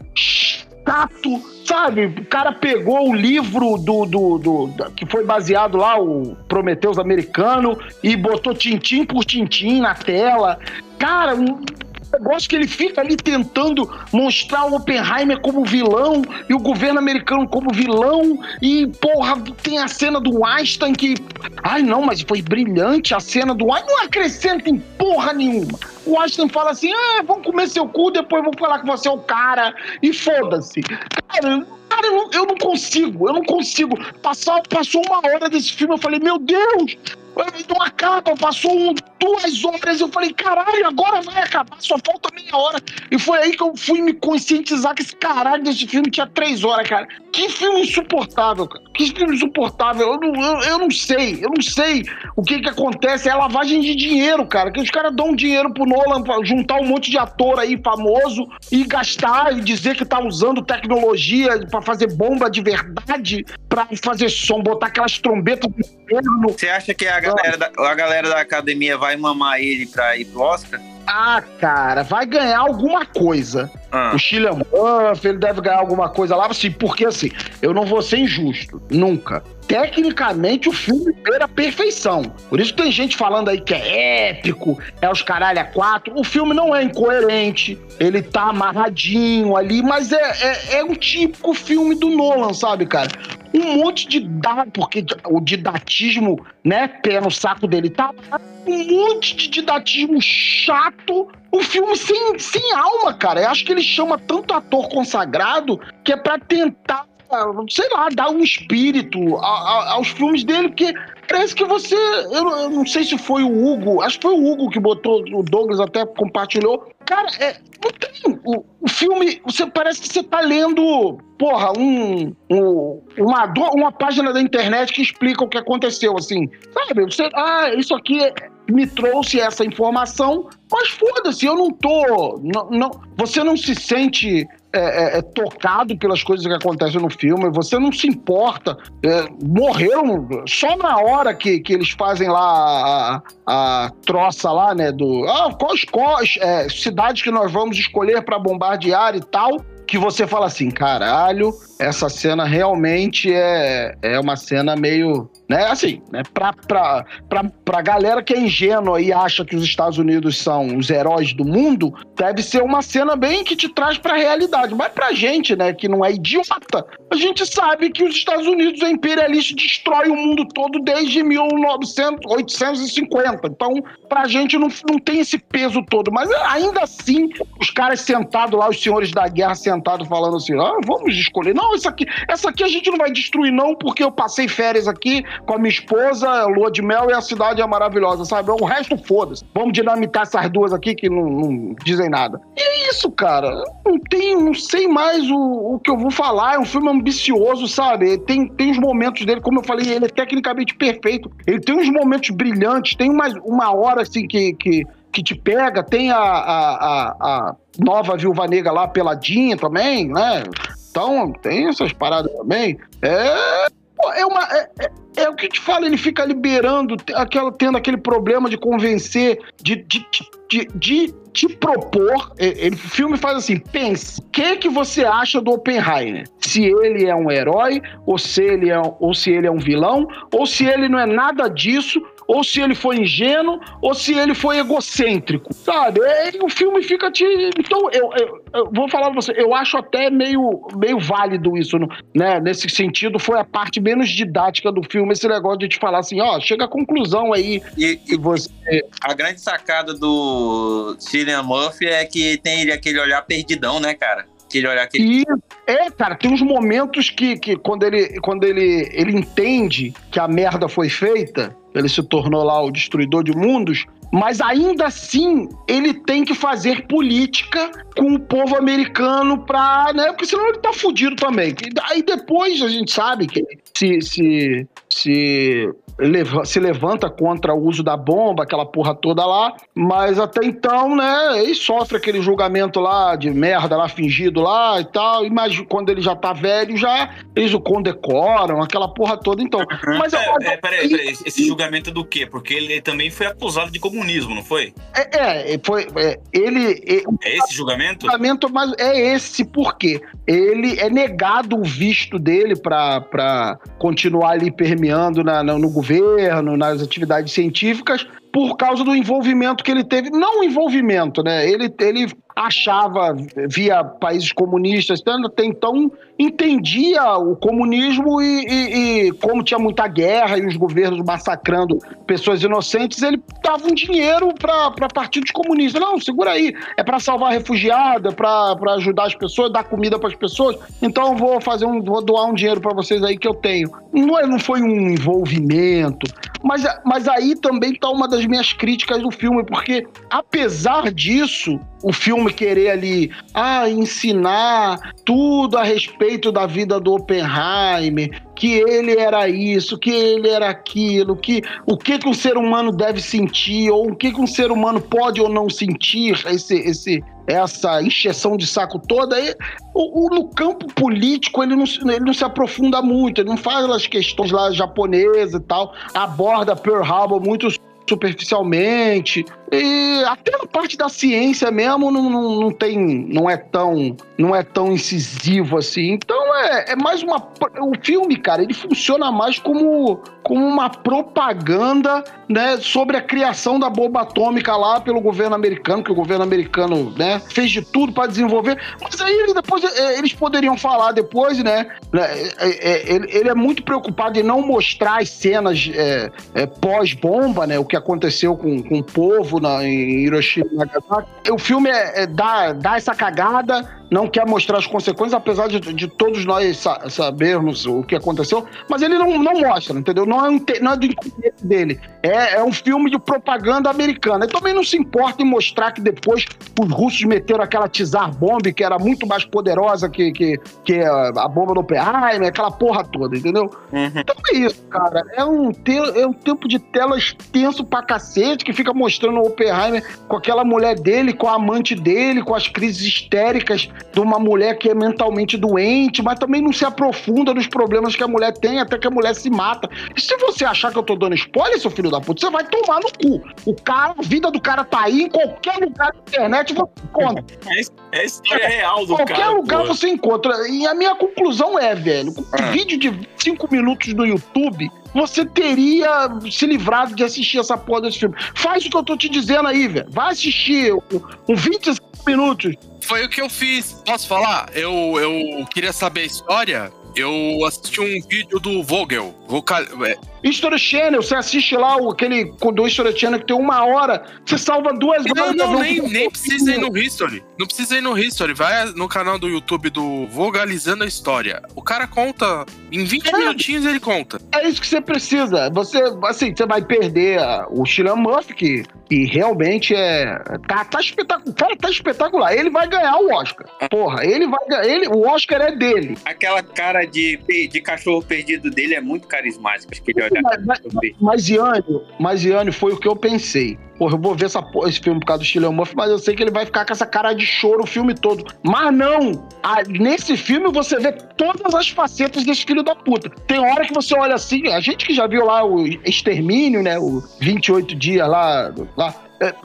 D: chato, sabe? O cara pegou o livro do, do, do, do, que foi baseado lá, o Prometeus americano, e botou tintim por tintim na tela. Cara, um negócio que ele fica ali tentando mostrar o Oppenheimer como vilão e o governo americano como vilão. E, porra, tem a cena do Einstein que. Ai, não, mas foi brilhante a cena do Einstein. Não acrescenta em porra nenhuma. O Einstein fala assim: ah, vamos comer seu cu, depois vou falar que você é o cara. E foda-se. Cara, cara eu, não, eu não consigo, eu não consigo. Passou, passou uma hora desse filme, eu falei: meu Deus, não acaba, passou um, duas horas, eu falei, caralho, agora vai acabar, só falta meia hora. E foi aí que eu fui me conscientizar que esse caralho desse filme tinha três horas, cara. Que filme insuportável, cara. Que filme insuportável. Eu não, eu, eu não sei, eu não sei o que que acontece. É lavagem de dinheiro, cara. Que os caras dão dinheiro pro Nolan juntar um monte de ator aí famoso e gastar e dizer que tá usando tecnologia para fazer bomba de verdade, para fazer som, botar aquelas trombetas do
G: inferno. Você acha que a galera, da, a galera da academia vai mamar ele pra ir pro Oscar?
D: Ah, cara, vai ganhar alguma coisa. Ah. O Chile Murphy, ele deve ganhar alguma coisa lá, assim, porque assim, eu não vou ser injusto, nunca. Tecnicamente, o filme beira a perfeição. Por isso tem gente falando aí que é épico, é os caralho a quatro. O filme não é incoerente, ele tá amarradinho ali, mas é, é, é um típico filme do Nolan, sabe, cara? um monte de dado, porque o didatismo, né, pé no saco dele tá um monte de didatismo chato, um filme sem, sem alma, cara. Eu acho que ele chama tanto ator consagrado que é para tentar sei lá, dar um espírito a- a- aos filmes dele, porque parece que você. Eu, eu não sei se foi o Hugo, acho que foi o Hugo que botou, o Douglas até compartilhou. Cara, é, não tem. O, o filme, você parece que você tá lendo, porra, um, um- uma, uma página da internet que explica o que aconteceu, assim. Sabe? Você, ah, isso aqui é- me trouxe essa informação, mas foda-se, eu não tô. Não, não- você não se sente é, é, é, tocado pelas coisas que acontecem no filme, você não se importa. É, morreram só na hora que, que eles fazem lá a, a troça lá, né? Do. Ah, quais, quais é, cidades que nós vamos escolher para bombardear e tal. Que você fala assim, caralho, essa cena realmente é, é uma cena meio. Né, assim, né, pra, pra, pra, pra galera que é ingênua e acha que os Estados Unidos são os heróis do mundo, deve ser uma cena bem que te traz pra realidade. Mas pra gente, né, que não é idiota, a gente sabe que os Estados Unidos é imperialista e destrói o mundo todo desde 1900, 850. Então, pra gente não, não tem esse peso todo. Mas ainda assim, os caras sentados lá, os senhores da guerra sentados falando assim: ah, vamos escolher. Não, essa aqui, essa aqui a gente não vai destruir, não, porque eu passei férias aqui com a minha esposa, lua de mel, e a cidade é maravilhosa, sabe? O resto, foda-se. Vamos dinamitar essas duas aqui que não, não dizem nada. E é isso, cara. Não tenho, não sei mais o, o que eu vou falar. É um filme ambicioso, sabe? Tem, tem os momentos dele, como eu falei, ele é tecnicamente perfeito. Ele tem uns momentos brilhantes, tem uma, uma hora assim que. que que te pega, tem a, a, a, a nova viúva negra lá, peladinha também, né? Então, tem essas paradas também. É. pô, É, uma, é, é- é o que te falo, ele fica liberando, aquela, tendo aquele problema de convencer, de, de, de, de te propor. é, Ele, o filme faz assim: pense, o que, que você acha do Oppenheimer? Se ele é um herói, ou se ele é, ou se ele é um vilão, ou se ele não é nada disso, ou se ele foi ingênuo, ou se ele foi egocêntrico, sabe? É, e o filme fica te. Então, eu, eu- eu vou falar pra você, eu acho até meio, meio válido isso, né? Nesse sentido, foi a parte menos didática do filme, esse negócio de te falar assim, ó, chega à conclusão aí.
G: E,
D: que você.
G: A grande sacada do Cillian Murphy é que tem aquele olhar perdidão, né, cara? Aquele olhar que
D: E é, cara, tem uns momentos que, que quando, ele, quando ele, ele entende que a merda foi feita, ele se tornou lá o destruidor de mundos, mas ainda assim ele tem que fazer política com o povo americano pra, né? Porque senão ele tá fudido também. Aí depois a gente sabe que se, se, se, leva- se levanta contra o uso da bomba, aquela porra toda lá, mas até então, né, ele sofre aquele julgamento lá de merda lá fingido lá e tal, e mas quando ele já tá velho, já eles o condecoram, aquela porra toda, então. Mas
E: é, é, peraí, peraí, esse julgamento do quê? Porque ele também foi acusado de comunismo, não foi?
D: É, é, foi, é, ele, é,
E: É esse julgamento?
D: julgamento, mas é esse porque ele é negado o visto dele para continuar ali permeando na- na- no governo, nas atividades científicas, por causa do envolvimento que ele teve. Não envolvimento, né? Ele, ele achava, via países comunistas, tanto até então entendia o comunismo e, e- e como tinha muita guerra e os governos massacrando pessoas inocentes, ele dava um dinheiro para partidos comunistas. Não, segura aí, é para salvar refugiado, é para ajudar as pessoas, dar comida para as pessoas. Então vou fazer um, vou doar um dinheiro para vocês aí que eu tenho. Não, é- não foi um envolvimento, mas, mas aí também tá uma das minhas críticas do filme, porque apesar disso, o filme querer ali ah, ensinar tudo a respeito da vida do Oppenheimer, que ele era isso, que ele era aquilo, que o que, que um ser humano deve sentir, ou o que, que um ser humano pode ou não sentir, esse, esse, essa encheção de saco toda, aí, o, o- no campo político ele não, ele não se aprofunda muito, ele não faz as questões lá japonesas e tal, aborda Pearl Harbor muito superficialmente e até na parte da ciência mesmo não, não, não tem não é tão não é tão incisivo assim então é, é mais uma o filme cara ele funciona mais como como uma propaganda né sobre a criação da bomba atômica lá pelo governo americano que o governo americano né fez de tudo para desenvolver mas aí depois é, eles poderiam falar depois né né, é, é, ele, ele é muito preocupado em não mostrar as cenas é, é, pós-bomba, né? O que aconteceu com, com o povo na, em Hiroshima e Nagasaki. O filme é, é, dá, dá essa cagada não quer mostrar as consequências, apesar de, de todos nós sa sabermos o que aconteceu, mas ele não, não mostra, entendeu? Não é, um não é do interesse dele. É, é um filme de propaganda americana. Ele também não se importa em mostrar que depois os russos meteram aquela Tsar Bomb, que era muito mais poderosa que, que, que a bomba do Oppenheimer, aquela porra toda, entendeu? Uhum. Então é isso, cara. É um, te é um tempo de tela extenso pra cacete, que fica mostrando o Oppenheimer com aquela mulher dele, com a amante dele, com as crises histéricas de uma mulher que é mentalmente doente, mas também não se aprofunda nos problemas que a mulher tem, até que a mulher se mata. E se você achar que eu tô dando spoiler, seu filho da puta, você vai tomar no cu. O cara, a vida do cara tá aí, em qualquer lugar da internet você encontra.
E: É, é história real do
D: qualquer
E: cara.
D: Qualquer lugar pô. você encontra. E a minha conclusão é, velho, com ah. vídeo de 5 minutos no YouTube, você teria se livrado de assistir essa porra desse filme. Faz o que eu tô te dizendo aí, velho. Vai assistir um 25 minutos.
F: Foi o que eu fiz. Posso falar? Eu, eu queria saber a história. Eu assisti um vídeo do Vogel. Vocal... É,
D: History Channel, você assiste lá o, aquele do History Channel que tem uma hora, você salva duas
F: horas. Não, não, nem, nem precisa ir no History. Não precisa ir no History. Vai no canal do YouTube do Vogalizando a História. O cara conta, em 20 é. minutinhos ele conta.
D: É isso que você precisa. Você, assim, você vai perder o Chilan Murphy, que, que realmente é. Tá, tá espetacular. Cara, tá espetacular. Ele vai ganhar o Oscar. Porra, ele vai ganhar. Ele, o Oscar é dele.
G: Aquela cara de, de cachorro perdido dele é muito carismática. Acho que ele
D: mas, mas, mas, Iânio, mas Iânio, foi o que eu pensei. Porra, eu vou ver essa, esse filme por causa do Cillian Murphy, mas eu sei que ele vai ficar com essa cara de choro o filme todo. Mas não! A, nesse filme você vê todas as facetas desse filho da puta. Tem hora que você olha assim, a gente que já viu lá o Extermínio, né? O 28 dias lá, lá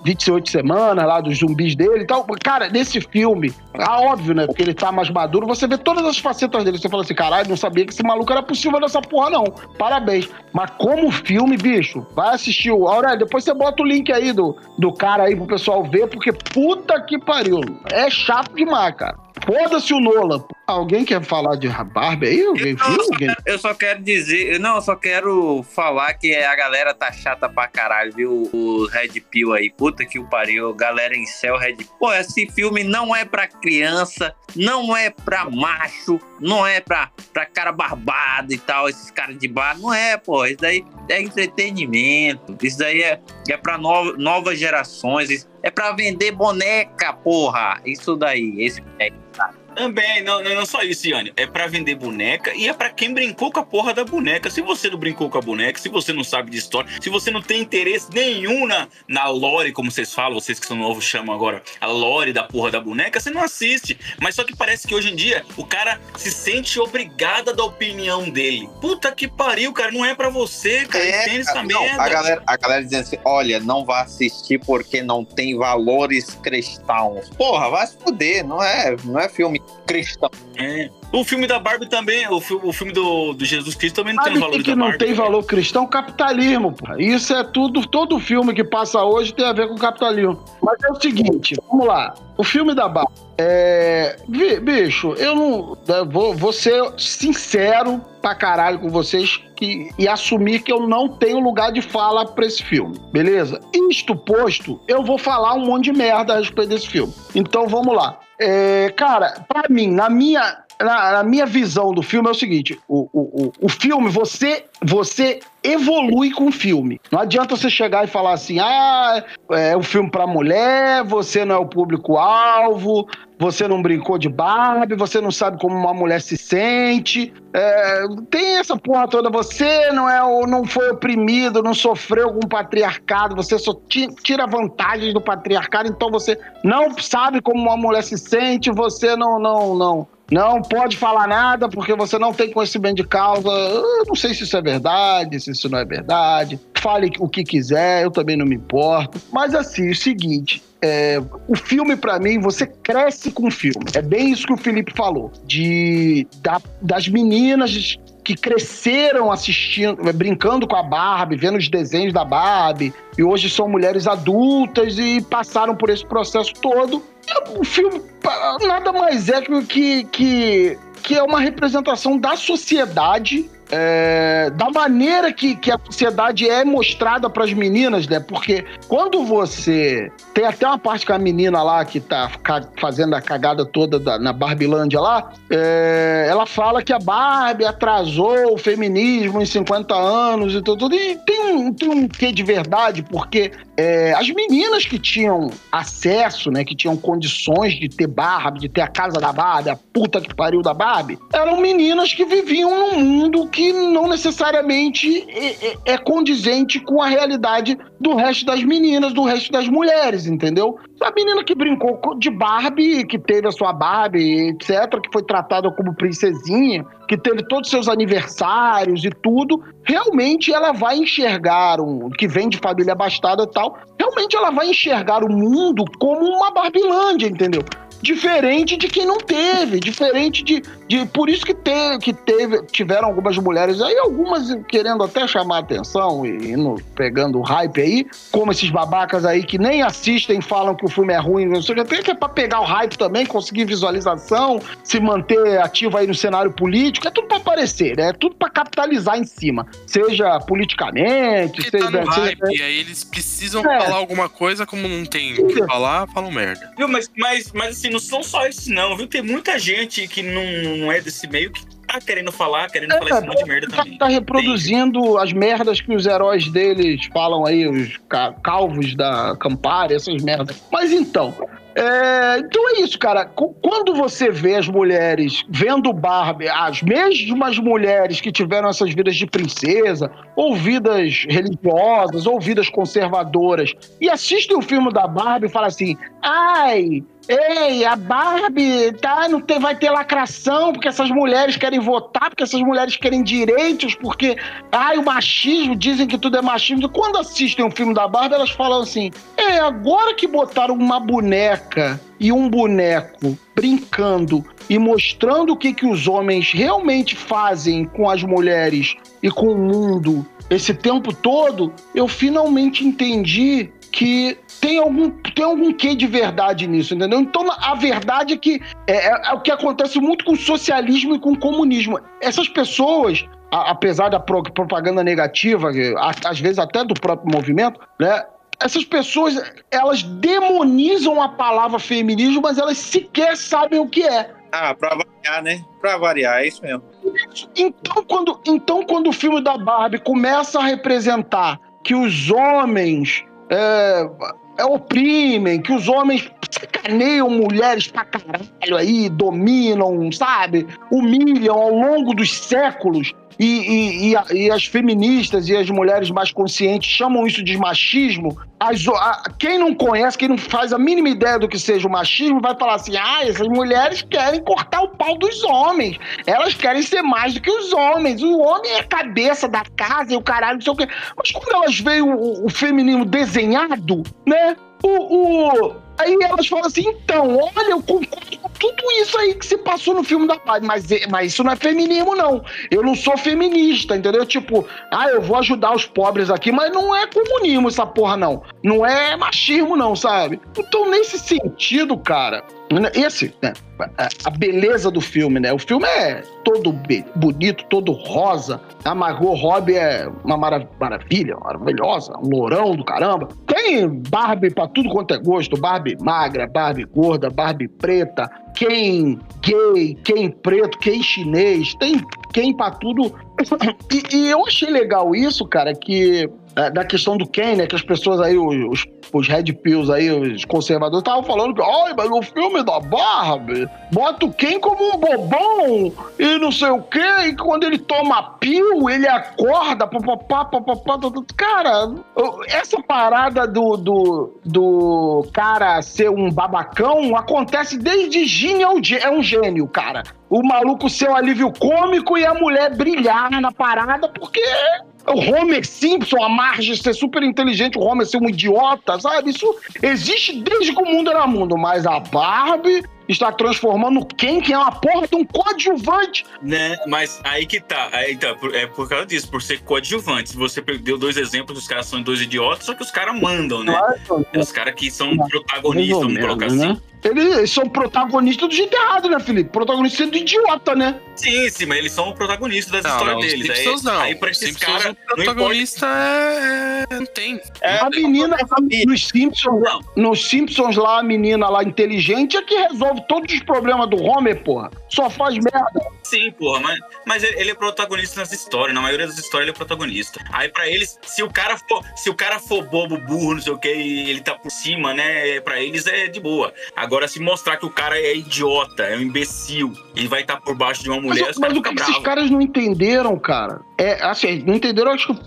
D: 28 semanas lá dos zumbis dele e tal. Cara, nesse filme, ah, óbvio, né? Porque ele tá mais maduro, você vê todas as facetas dele. Você fala assim, caralho, não sabia que esse maluco era possível nessa porra, não. Parabéns. Mas como filme, bicho, vai assistir o. Aurélio, depois você bota o link aí do, do cara aí pro pessoal ver, porque puta que pariu. É chato demais, cara. Foda-se o Nolan. Alguém quer falar de Barbie aí? Alguém
G: eu, viu? Só quero, eu só quero dizer, não, eu só quero falar que a galera tá chata pra caralho, viu? O Red Pill aí, puta que o pariu, galera em céu Red Pill. Pô, esse filme não é pra criança, não é pra macho, não é pra, pra cara barbado e tal, esses caras de bar, não é, pô, isso daí é entretenimento, isso daí é, é pra no, novas gerações, é pra vender boneca, porra, isso daí, esse é
E: também, não, não, só isso, Yane. É para vender boneca e é para quem brincou com a porra da boneca. Se você não brincou com a boneca, se você não sabe de história, se você não tem interesse nenhum na, na lore, como vocês falam, vocês que são novos chamam agora a lore da porra da boneca, você não assiste. Mas só que parece que hoje em dia o cara se sente obrigado da opinião dele. Puta que pariu, cara, não é para você, cara. É, Entende essa não, merda.
G: A galera, a galera dizendo assim: olha, não vá assistir porque não tem valores cristãos. Porra, vai se fuder, não é, não é filme cristão.
E: É. O filme da Barbie também, o, filme, o filme do, do Jesus Cristo também não
D: Sabe
E: tem valor
D: que não tem valor cristão? Capitalismo, pô. Isso é tudo, todo filme que passa hoje tem a ver com capitalismo. Mas é o seguinte, vamos lá. O filme da Barbie. É. Bicho, eu não. Eu né, vou, vou ser sincero pra caralho com vocês que, e assumir que eu não tenho lugar de fala pra esse filme, beleza? Isto posto, eu vou falar um monte de merda a respeito desse filme. Então vamos lá. É, cara, para mim, na minha, na, na, minha visão do filme é o seguinte: o, o, o filme, você, você evolui com o filme. Não adianta você chegar e falar assim: ah, é um filme para mulher, você não é o público-alvo, você não brincou de Barbie, você não sabe como uma mulher se sente. É, tem essa porra toda. Você não é não foi oprimido, não sofreu com o patriarcado, você só tira vantagens do patriarcado, então você não sabe como uma mulher se sente, você não, não, não não pode falar nada porque você não tem conhecimento de causa. Eu não sei se isso é verdade, se isso não é verdade. Fale o que quiser, eu também não me importo. Mas assim, o seguinte, é, o filme, para mim, você cresce com o filme. É bem isso que o Felipe falou. De, da, das meninas que cresceram assistindo, brincando com a Barbie, vendo os desenhos da Barbie, e hoje são mulheres adultas e passaram por esse processo todo. O filme nada mais é que, que, que é uma representação da sociedade é, da maneira que, que a sociedade é mostrada para as meninas, né? Porque quando você. Tem até uma parte com a menina lá que tá fazendo a cagada toda da, na Barbilândia lá. É, ela fala que a Barbie atrasou o feminismo em 50 anos e tudo. E tem um, tem um quê de verdade, porque é, as meninas que tinham acesso, né? Que tinham condições de ter Barbie, de ter a casa da Barbie, a puta que pariu da Barbie, eram meninas que viviam num mundo que não necessariamente é, é, é condizente com a realidade do resto das meninas, do resto das mulheres, entendeu? A menina que brincou de Barbie, que teve a sua Barbie, etc., que foi tratada como princesinha, que teve todos os seus aniversários e tudo, realmente ela vai enxergar um que vem de família abastada e tal, realmente ela vai enxergar o mundo como uma Barbilândia, entendeu? diferente de quem não teve, diferente de. De por isso que, te, que teve, tiveram algumas mulheres aí, algumas querendo até chamar atenção e, e pegando o hype aí, como esses babacas aí que nem assistem falam que o filme é ruim, não sei o que, que é pra pegar o hype também, conseguir visualização, se manter ativo aí no cenário político, é tudo pra aparecer, né? É tudo pra capitalizar em cima. Seja politicamente,
F: Porque
D: seja.
F: Tá no hype,
D: seja...
F: e aí eles precisam é. falar alguma coisa, como não tem o que falar, falam merda.
E: Viu, mas, mas, mas assim, assim, não são só esses, não, viu? Tem muita gente que não, não é desse meio que tá querendo falar, querendo é, falar esse monte de merda
D: tá,
E: também.
D: Tá reproduzindo Tem. as merdas que os heróis deles falam aí, os calvos da Campari, essas merdas. Mas então, é, então é isso, cara. Quando você vê as mulheres vendo Barbie, as mesmas mulheres que tiveram essas vidas de princesa, ou vidas religiosas, ou vidas conservadoras, e assistem o filme da Barbie e falam assim: ai, Ei, a Barbie tá, não tem, vai ter lacração porque essas mulheres querem votar, porque essas mulheres querem direitos, porque ai, o machismo, dizem que tudo é machismo. Quando assistem um filme da Barbie, elas falam assim: é, agora que botaram uma boneca e um boneco brincando e mostrando o que, que os homens realmente fazem com as mulheres e com o mundo esse tempo todo, eu finalmente entendi que tem algum, tem algum quê de verdade nisso, entendeu? Então a verdade é que é, é, é o que acontece muito com o socialismo e com o comunismo. Essas pessoas, a, apesar da pro, propaganda negativa, a, às vezes até do próprio movimento, né? Essas pessoas, elas demonizam a palavra feminismo, mas elas sequer sabem o que é.
G: Ah, pra variar, né? Pra variar, é isso mesmo.
D: Então quando, então, quando o filme da Barbie começa a representar que os homens é, é, oprimem, que os homens sacaneiam mulheres pra caralho aí, dominam, sabe? Humilham ao longo dos séculos. E, e, e, e, as feministas e as mulheres mais conscientes chamam isso de machismo. As, a, quem não conhece, quem não faz a mínima ideia do que seja o machismo, vai falar assim: ah, essas mulheres querem cortar o pau dos homens. Elas querem ser mais do que os homens. O homem é a cabeça da casa e o caralho, não sei o quê. Mas quando elas veem o, o feminino desenhado, né? O, o, Aí elas falam assim: então, olha, eu concordo tudo isso aí que se passou no filme da Barbie, mas, mas isso não é feminismo, não. Eu não sou feminista, entendeu? Tipo, ah, eu vou ajudar os pobres aqui, mas não é comunismo essa porra, não. Não é machismo, não, sabe? Então, nesse sentido, cara, esse, né? A beleza do filme, né? O filme é todo bonito, todo rosa. A Margot Robbie é uma maravilha, maravilhosa, um lourão do caramba. Tem Barbie pra tudo quanto é gosto. Barbie magra, Barbie gorda, Barbie preta. Quem gay, quem preto, quem chinês. Tem quem pra tudo. E, e eu achei legal isso, cara, que é, da questão do Ken, né? Que as pessoas aí, os, os Red Pills aí, os conservadores, estavam falando que, ai, mas o filme da Barbie bota o Ken como um bobão e não sei o quê, e quando ele toma pio, ele acorda, papapá, papapá, cara, essa parada do, do, do cara ser um babacão acontece desde Genial, é um gênio, cara. O maluco ser um alívio cômico e a mulher brilhar na parada porque o Homer Simpson, a Marge ser super inteligente, o Homer ser um idiota, sabe? Isso existe desde que o mundo era mundo, mas a Barbie está transformando quem que é uma porra de um coadjuvante.
E: Né, mas aí que tá. Aí tá, é por causa disso, por ser coadjuvante. Você deu dois exemplos, os caras são dois idiotas, só que os caras mandam, né? Claro, é os caras que são protagonistas, vamos colocar assim. Né?
D: Eles são protagonistas do jeito errado, né, Felipe? Protagonista sendo idiota, né?
E: Sim, sim, mas eles são o protagonista das
F: Não,
E: histórias
F: não,
E: deles.
F: Simpsons
E: aí,
F: não.
E: aí pra esses caras,
F: o
E: não
F: protagonista é, é- não tem.
G: É,
D: a menina nos Simpsons,
E: Não.
D: nos Simpsons lá, a menina lá inteligente é que resolve todos os problemas do Homer, porra. Só faz merda.
E: Sim, porra, mas, mas ele ele é protagonista nas histórias. Na maioria das histórias ele é protagonista. Aí pra eles, se o cara for, se o cara for bobo, burro, não sei o que, e ele tá por cima, né? Pra eles é de boa. Agora, se mostrar que o cara é idiota, é um imbecil, e vai estar por baixo de uma
D: Mas,
E: mulher,
D: mas
E: caras
D: o que esses caras não entenderam, cara, é assim, não entenderam, acho que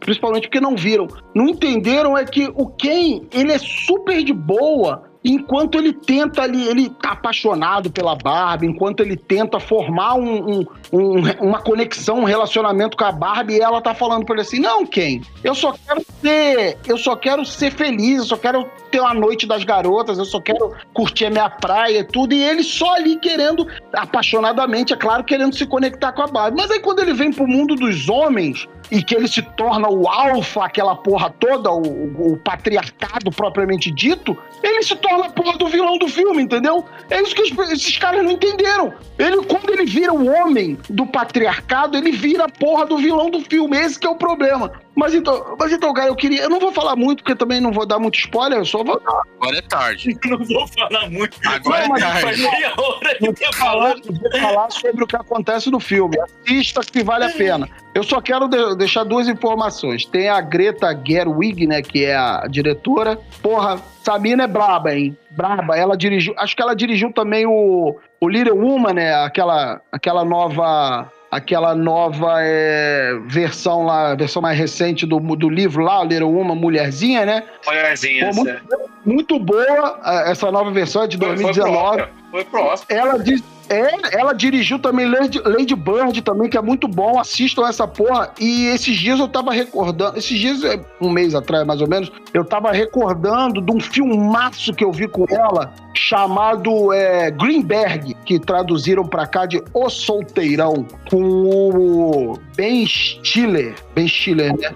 D: principalmente porque não viram. Não entenderam é que o Ken, ele é super de boa enquanto ele tenta ali, ele tá apaixonado pela Barbie, enquanto ele tenta formar um- um- um- uma conexão, um relacionamento com a Barbie, ela tá falando pra ele assim: não, Ken, eu só quero ser, eu só quero ser feliz, eu só quero ter uma noite das garotas, eu só quero curtir a minha praia e tudo, e ele só ali querendo, apaixonadamente, é claro, querendo se conectar com a Barbie. Mas aí quando ele vem pro mundo dos homens, e que ele se torna o alfa, aquela porra toda, o, o- patriarcado propriamente dito, ele se torna a porra do vilão do filme, entendeu? É isso que os- esses caras não entenderam. Ele, quando ele vira o homem do patriarcado, ele vira a porra do vilão do filme. Esse que é o problema. Mas então, mas então, cara, eu queria. Eu não vou falar muito, porque também não vou dar muito spoiler, eu só vou dar.
F: Agora é tarde.
E: Não vou falar muito.
F: Agora
D: Não,
F: é tarde.
E: Meia hora que
D: Não
E: eu tô
D: vou falar,
E: falando.
D: não vou falar sobre o que acontece no filme. Assista que vale a pena. Eu só quero de- deixar duas informações. Tem a Greta Gerwig, né, que é a diretora. Porra, Sabina é braba, hein? Braba. Ela dirigiu, acho que ela dirigiu também o, o Little Woman, né, aquela, aquela nova aquela nova é, versão lá, versão mais recente do, do livro lá, Little Woman, Mulherzinha, né?
K: Mulherzinha,
D: Pô, muito. Muito boa essa nova versão, é de
K: Foi, foi pro
D: 2019.
K: Oscar. Foi pro Oscar.
D: Ela, diz, é, ela dirigiu também Lady, Lady Bird também, que é muito bom. Assistam essa porra. E esses dias eu tava recordando. Esses dias, é, um mês atrás, mais ou menos, eu tava recordando de um filmaço que eu vi com ela, chamado é, Greenberg, que traduziram pra cá de O Solteirão, com o Ben Stiller. Ben Stiller, né?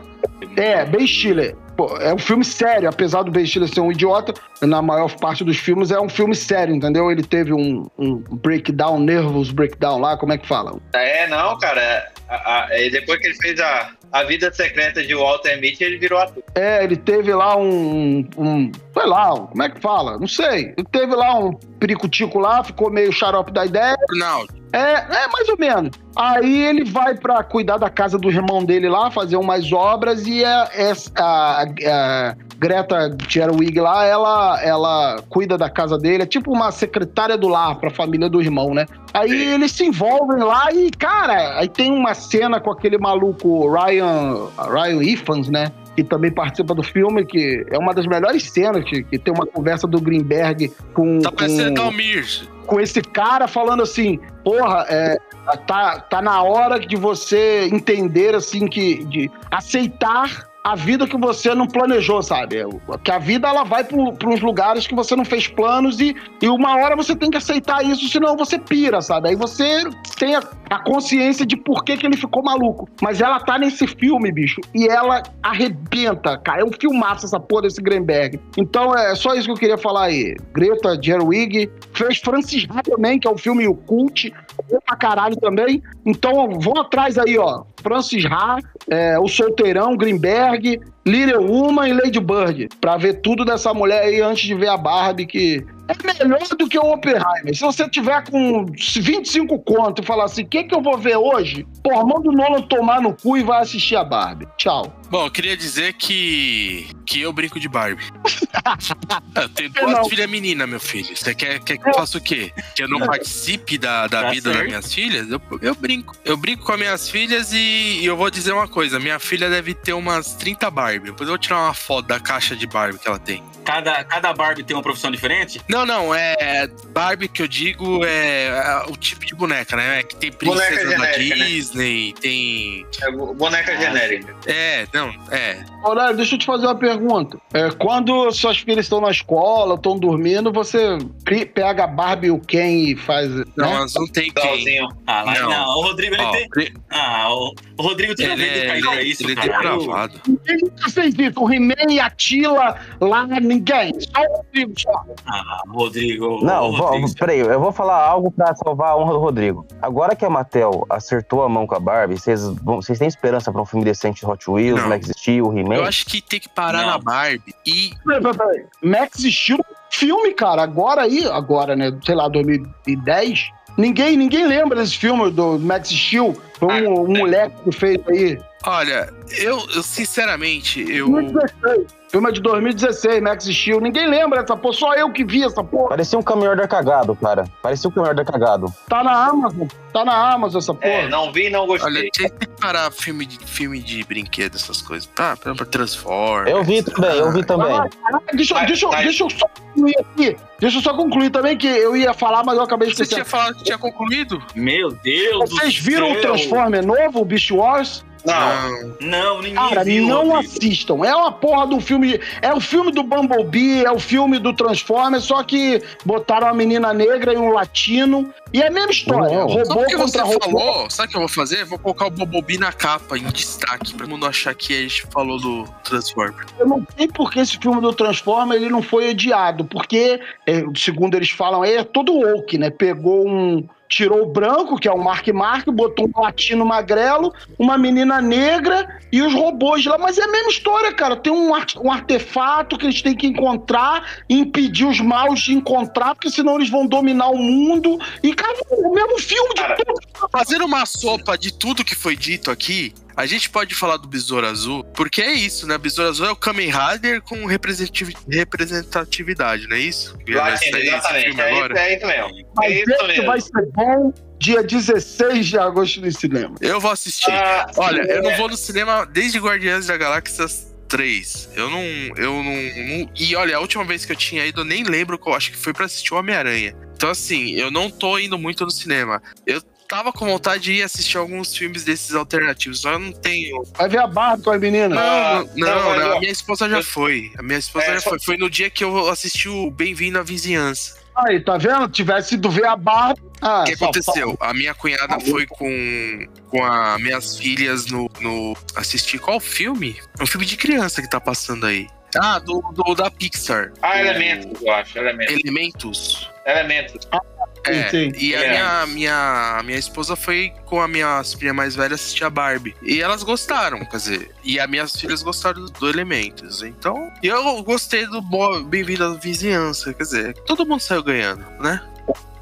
D: É, Ben Stiller. Pô, é um filme sério, apesar do Ben Stiller ser um idiota, na maior parte dos filmes é um filme sério, entendeu? Ele teve um, um breakdown, nervous breakdown lá, como é que fala?
K: É, não, cara. a- a- e depois que ele fez a, a vida secreta de Walter Mitty, ele virou ator.
D: É, ele teve lá um, um. Sei lá, como é que fala? Não sei. Teve lá um pericutico lá, ficou meio xarope da ideia. É, é mais ou menos. Aí ele vai pra cuidar da casa do irmão dele lá, fazer umas obras e a, a, a Greta Gerwig lá, ela, ela cuida da casa dele, é tipo uma secretária do lar pra família do irmão, né? Aí eles se envolvem lá e, cara, aí tem uma cena com aquele maluco Ryan, Ryan Ifans, né? Que também participa do filme, que é uma das melhores cenas, que, que tem uma conversa do Greenberg com.
F: tá parecendo
D: com com esse cara falando assim, porra, é, tá, tá na hora de você entender, assim, que de aceitar a vida que você não planejou, sabe? Que a vida ela vai para uns lugares que você não fez planos e, e uma hora você tem que aceitar isso, senão você pira, sabe? Aí você tem a, a consciência de por que, que ele ficou maluco. Mas ela tá nesse filme, bicho, e ela arrebenta, cara. É um filmaço essa porra desse Greenberg. Então é só isso que eu queria falar aí. Greta Gerwig fez Francis também, que é um filme cult, bom pra caralho também. Então vão atrás aí, ó. Francis Ha, é, O Solteirão, Greenberg, Little Woman e Lady Bird. Pra ver tudo dessa mulher aí antes de ver a Barbie, que é melhor do que o Oppenheimer. Se você tiver com 25 conto e falar assim, o que, que eu vou ver hoje? Pô, manda o Nolan tomar no cu e vai assistir a Barbie. Tchau.
F: Bom, eu queria dizer que. que eu brinco de Barbie. eu tenho duas
D: não.
F: filhas meninas, meu filho. Você quer, quer que eu faça o quê? Que eu não participe da, da
E: Tá
F: vida das
E: certo.
F: minhas filhas? Eu, eu brinco. Eu brinco com as minhas filhas e, e eu vou dizer uma coisa: minha filha deve ter umas 30 Barbie. Depois eu vou tirar uma foto da caixa de Barbie que ela tem.
E: Cada, cada Barbie tem uma profissão diferente?
F: Não, não, é. Barbie que eu digo é, é o tipo de boneca, né? É que tem
K: Boneca
F: princesa da
K: genérica, né?
F: Disney, tem.
K: É boneca genérica.
F: É, não, é.
D: Horário, deixa eu te fazer uma pergunta. É, quando suas filhas estão na escola, estão dormindo, você pega a Barbie e o Ken e faz.
F: Não,
D: né?
F: elas não tem quem.
K: Igualzinho.
E: Ah,
F: Não.
E: não. O Rodrigo, ele
F: Ó,
E: tem. Ah, o, o Rodrigo tem
F: ele, é, ele,
E: pra isso,
F: ele é
E: cara.
F: depravado.
D: Ninguém nunca fez isso. O He-Man e a Tila lá, ninguém. Só o Rodrigo só.
E: Ah, Rodrigo.
C: Não,
E: Rodrigo,
C: vou, peraí, eu vou falar algo pra salvar a honra do Rodrigo. Agora que a Mattel acertou a mão com a Barbie, vocês, têm esperança pra um filme decente de Hot Wheels,
F: Não.
C: Max Steel,
F: Eu
C: He-Man?
F: acho que tem que parar
E: Não.
F: na Barbie e.
D: Peraí, peraí, peraí. Max Steel, filme, cara. Agora aí, agora, né? Sei lá, 2010. Ninguém, ninguém lembra desse filme do Max Steel. Foi um, um moleque que fez aí.
F: Olha, eu, eu sinceramente, eu.
D: 2016. Filme é de 2016, Max Steel. Ninguém lembra dessa porra. Só eu que vi essa porra.
C: Parecia um caminhão da cagado, cara. Parecia um caminhão da cagado.
D: Tá na Amazon. Tá na Amazon essa porra.
K: É, não vi, não gostei.
F: Olha, tem que parar filme de, filme de brinquedo, essas coisas. Tá, pra Transformers.
C: Eu vi também, eu vi também.
D: Ah, caraca, deixa,
K: Mas-
D: deixa, eu-
K: mas-
D: deixa eu só concluir aqui. Deixa eu só concluir também que eu ia falar, mas eu acabei
F: Você
D: esquecendo.
F: tinha falado que tinha concluído?
E: Meu Deus
D: Vocês viram o. Transformer novo, o Beast Wars?
K: Não.
E: Não, ninguém
D: Cara,
E: viu.
D: não assistam. É uma porra do filme. É o filme do Bumblebee, é o filme do Transformer, só que botaram uma menina negra e um latino. E é a mesma história.
C: Não.
D: Robô
F: porque você
D: contra robô.
F: falou, sabe o que eu vou fazer? Vou colocar o Bobobi na capa, em destaque, pra todo mundo achar que a gente falou do Transformer.
D: Eu não sei por que esse filme do Transformer ele não foi odiado, porque, é, segundo eles falam, aí é todo woke, né? Pegou um. Tirou o branco, que é o Mark Mark, botou um latino magrelo, uma menina negra e os robôs lá. Mas é a mesma história, cara. Tem um, ar- um artefato que eles têm que encontrar impedir os maus de encontrar, porque senão eles vão dominar o mundo. E, cara, é o mesmo filme de
K: Cara,
D: tudo.
F: Fazendo uma sopa de tudo que foi dito aqui, a gente pode falar do Besouro Azul, porque é isso, né? Besouro Azul é o Kamen Rider com representativi- representatividade, não é isso? Vai
K: Latino,
F: sair esse
K: exatamente.
F: filme
K: É
F: agora?
K: isso, é isso mesmo.
D: Mas
K: É isso mesmo.
D: vai ser bom dia 16 de agosto no cinema.
F: Eu vou assistir.
K: Ah,
F: Olha, eu não
K: é.
F: vou no cinema desde Guardiões da Galáxia 3. Eu não, eu não, não- E olha, a última vez que eu tinha ido, eu nem lembro qual. Acho que foi pra assistir o Homem-Aranha. Então, assim, eu não tô indo muito no cinema. Eu tava com vontade de ir assistir alguns filmes desses alternativos, só eu não tenho.
D: Vai ver a a menina.
F: Não,
K: Ah,
F: não,
K: não,
F: não,
K: ó,
F: a minha esposa já foi. A minha esposa
K: É,
F: já foi. Foi no dia que eu assisti o Bem-vindo à Vizinhança.
D: Aí, tá vendo? Tivesse ido ver a Barbie. Ah,
F: O que aconteceu? A minha cunhada foi com, com as minhas filhas no, no. assistir qual filme? É um filme de criança que tá passando aí. Ah, do, do da Pixar.
K: Ah, elementos, eu acho. Elementos.
F: Elementos.
K: Elementos.
F: É,
D: sim.
F: e a
K: É.
F: minha, minha, minha esposa foi com a minha filha mais velha assistir a Barbie. E elas gostaram, quer dizer. E as minhas filhas gostaram do, do Elementos. Então, e eu gostei do Bem-vindo à Vizinhança. Quer dizer, todo mundo saiu ganhando, né?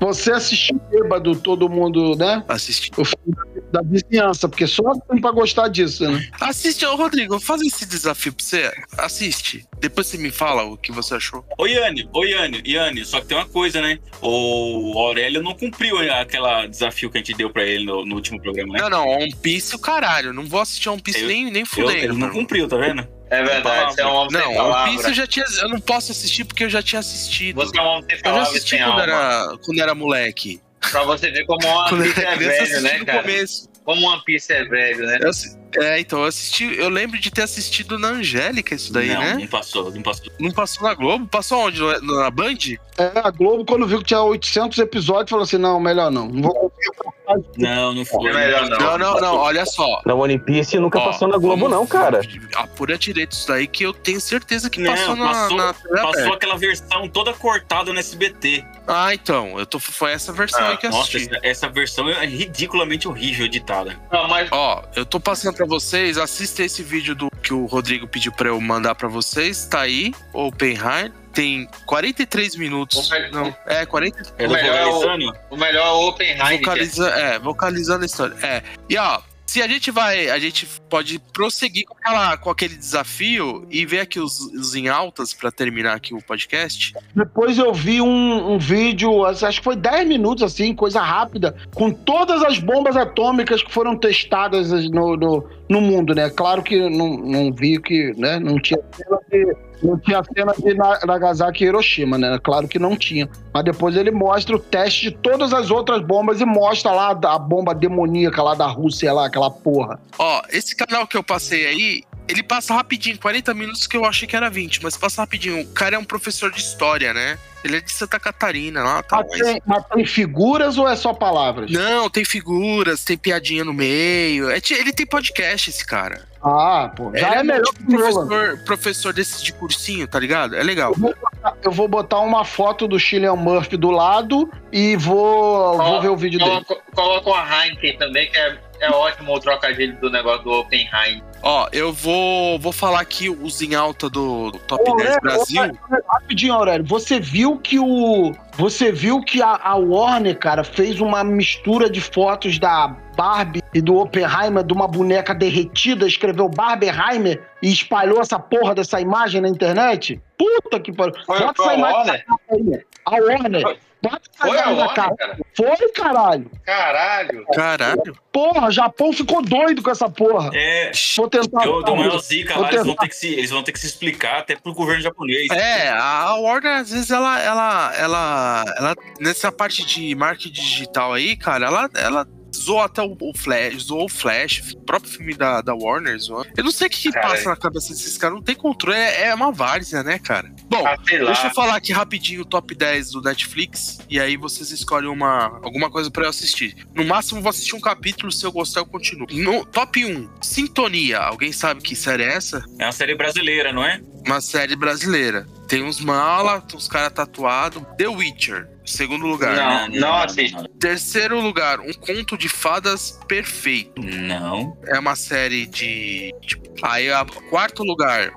D: Você assistiu bêbado, todo mundo, né?
F: Assistir.
D: O filme da vizinhança, porque só tem pra gostar disso, né?
F: Assiste, ô Rodrigo, faz esse desafio pra você. Assiste. Depois você me fala o que você achou.
E: Ô, Yane, ô, Yane, Yane, só que tem uma coisa, né? O Aurélio não cumpriu aquela desafio que a gente deu pra ele no, no último programa, né?
F: Não, não, One Piece o caralho. Não vou assistir One Piece
E: Eu-
F: nem, nem fudendo.
E: ele não
F: mano.
E: cumpriu, tá vendo?
K: É verdade, você é um homem
F: Não,
K: sem
F: One
K: palavra.
F: Piece eu já tinha. Eu não posso assistir porque eu já tinha assistido.
K: Você é um homem sem
F: Eu já assisti quando
K: alma.
F: era, quando era moleque.
K: Pra você ver como One Piece é velho, né, cara?
F: começo.
K: Como One Piece é velho, né?
F: Eu é, então, eu assisti. Eu lembro de ter assistido na Angélica isso daí,
E: não,
F: né?
E: não passou, não passou.
F: Não passou na Globo? Passou onde? No- Na Band?
D: É, a Globo, quando viu que tinha 800 episódios, falou assim: não, melhor não. Não vou
E: Não, não foi.
K: É melhor não.
F: Não, não, não. Olha só.
C: Na One Piece nunca
F: Ó,
C: passou na Globo, não, cara.
F: Apura direito isso daí que eu tenho certeza que
E: Não,
F: passou na,
E: passou,
F: na TV
E: passou aquela versão toda cortada no SBT.
F: Ah, então. Eu tô, foi essa versão
K: Ah,
F: aí que eu
E: Nossa,
F: assisti.
E: essa, essa versão é ridiculamente horrível editada.
K: Não, mas
F: Ó, eu tô passando pra vocês, assista esse vídeo do que o Rodrigo pediu pra eu mandar pra vocês, tá aí, Oppenheim, tem 43 minutos.
K: O
F: Não, é 40
E: É
K: O melhor é o- o melhor é o Oppenheimer.
F: vocaliza, é, vocalizando a história. É. E ó, se a gente vai, a gente pode prosseguir com, aquela, com aquele desafio e ver aqui os, os em altas pra terminar aqui o podcast.
D: Depois eu vi um, um vídeo, acho que foi 10 minutos, assim, coisa rápida, com todas as bombas atômicas que foram testadas no, no, no mundo, né? Claro que não, não vi que, né, não tinha cena de, não tinha cena de Na- Nagasaki e Hiroshima, né? Claro que não tinha. Mas depois ele mostra o teste de todas as outras bombas e mostra lá a bomba demoníaca lá da Rússia, lá, aquela porra.
F: Ó, esse canal que eu passei aí ele passa rapidinho, 40 minutos que eu achei que era 20, mas passa rapidinho. O cara é um professor de história, né? Ele é de Santa Catarina lá, tá?
D: Mas tem, mas tem figuras ou é só palavras?
F: Não, tem figuras, tem piadinha no meio. É ele tem podcast, esse cara.
D: Ah, pô. Já
F: Ele
D: é
F: um
D: melhor
F: tipo
D: que o
F: professor, professor desses de cursinho, tá ligado? É legal.
D: Eu vou botar uma foto do Cillian Murphy do lado e vou, vou ver o vídeo dele.
G: Coloca, coloca uma Heineken também, que é, é ótimo o trocadilho do negócio do Oppenheim.
F: Ó, eu vou, vou falar aqui os em alta do, Top
D: Ô,
F: 10
D: Aurélio,
F: Brasil.
D: Aurélio, Rapidinho, Aurélio. Você viu que o. Você viu que a, a Warner, cara, fez uma mistura de fotos da Barbie e do Oppenheimer de uma boneca derretida, escreveu Barbenheimer e espalhou essa porra dessa imagem na internet? Puta que pariu. Bota essa
G: a
D: imagem
G: Warner?
D: A Warner. Bota
G: Foi a Warner,
D: capa.
G: cara?
D: Foi, caralho.
G: Caralho.
F: Caralho.
D: Porra, o Japão ficou doido com essa porra.
E: É.
D: Vou tentar.
E: Eu dou maior zica
D: Vou
E: lá, eles vão, ter que se, eles vão ter que se explicar até pro governo japonês.
F: É, a Warner, às vezes, ela, ela, ela, ela, nessa parte de marketing digital aí, cara, ela, ela zoou até o, o Flash, zoou o Flash, o próprio filme da, da Warner, zoou. Eu não sei o que, que passa na cabeça desses caras, não tem controle, é, é uma várzea, né, cara? Bom,
G: Ah,
F: deixa eu falar aqui rapidinho o top 10 do Netflix, e aí vocês escolhem uma, alguma coisa pra eu assistir. No máximo, vou assistir um capítulo, se eu gostar, eu continuo. No top 1, Sintonia, alguém sabe que série é essa?
E: É uma série brasileira, não é?
F: Uma série brasileira. Tem uns mala, uns caras tatuados. The Witcher, segundo lugar.
G: Não, não assisto.
F: Terceiro lugar, Um Conto de Fadas Perfeito.
E: Não.
F: É uma série de. tipo, Aí, a quarto lugar.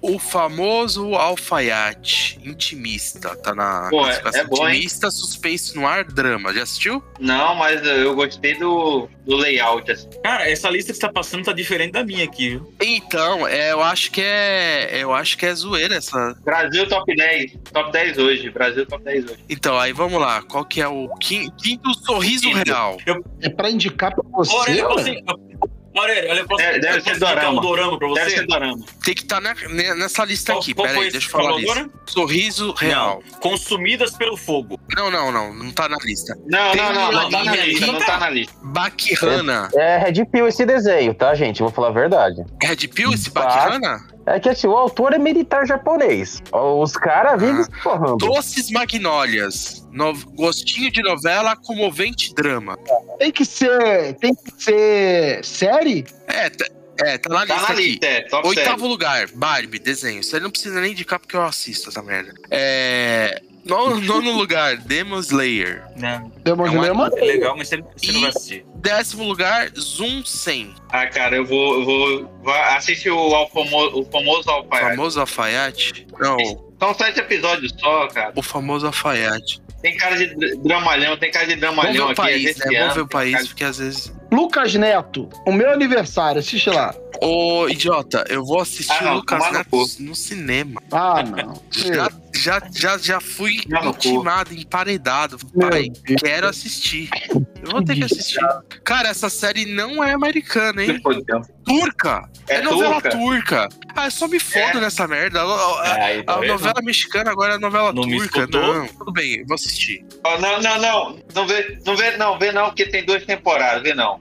F: O famoso Alfaiate, Intimista. Tá na
G: Pô, é-
F: classificação
G: é bom, hein?
F: Intimista, Suspense no ar, drama. Já assistiu?
G: Não, mas eu gostei do, do layout. Assim.
E: Cara, essa lista que você tá passando tá diferente da minha aqui, viu?
F: Então, é, eu acho que é. Eu acho que é zoeira essa.
G: Brasil top 10. Top 10 hoje. Brasil top 10 hoje.
F: Então, aí vamos lá. Qual que é o quin- quinto sorriso
E: Quinto.
F: real?
D: É pra indicar pra você.
E: Você... Aurélio, olha, eu posso,
G: Deve- deve
E: eu posso
G: ser dorama.
E: um dorama pra
G: Deve
E: você?
G: ser dorama.
F: Tem que estar nessa lista
E: Qual-
F: aqui.
E: qual
F: Pera
E: foi
F: aí,
E: esse
F: deixa eu falar a
E: falou
F: lista. Sorriso real.
E: Não. Consumidas pelo fogo.
F: Não, não, não. Não tá na lista.
G: Não,
F: Tem
G: não, não. Não tá na lista. Não tá na lista.
F: Bakihana.
C: É Red Pill esse desenho, tá, gente? Vou falar a verdade.
F: Red Pill, esse
C: Tá. É que assim, o autor é militar japonês. Os caras vivem
F: Ah.
C: se porrando.
F: Doces Magnólias. No- Gostinho de novela, comovente drama.
D: Tem que ser. Tem que ser série?
F: É, tá, é, tá na
G: Tá
F: lista
G: na
F: aqui.
G: lista, é.
F: Oitavo
G: 7.
F: lugar, Barbie, desenho. Isso aí não precisa nem indicar porque eu assisto essa merda. É. Nono, nono lugar, Demon Slayer.
E: Não.
D: Demon
F: É uma-
D: Slayer, mano.
E: É legal, mas você, você não vai assistir.
F: Décimo lugar, Zoom 100.
G: Ah, cara, eu vou. Eu vou assiste o, ao famo- o famoso
F: O
G: Alfaiate.
F: famoso alfaiate? Não,
G: São sete episódios só, cara.
F: o famoso alfaiate.
G: Tem cara de dr- dramalhão, tem cara de
F: Vamos
G: dramalhão
F: ver o
G: aqui. é
F: país, né? Vamos ver o país, porque às vezes.
D: Lucas Neto, o meu aniversário, assiste lá.
F: Ô, idiota, eu vou assistir
G: Ah, não,
F: o Lucas
G: no
F: Neto
G: cu.
F: no cinema.
D: Ah, não.
F: Já, já, já, já fui
G: no
F: intimado, emparedado.
D: Meu
F: Pai,
D: Deus.
F: quero assistir. Eu vou ter que assistir. Cara, essa série não é americana, hein? Turca! É,
G: É
F: novela
G: turca?
F: turca. Ah, eu só me fodo
G: É.
F: nessa merda. A, a-
E: Aí, tá
F: a novela mexicana agora é novela
E: Não
F: turca. Não, tudo bem, eu vou assistir.
G: Ó, não, não, não. Não vê, não vê, não, vê não, porque tem duas temporadas, vê não.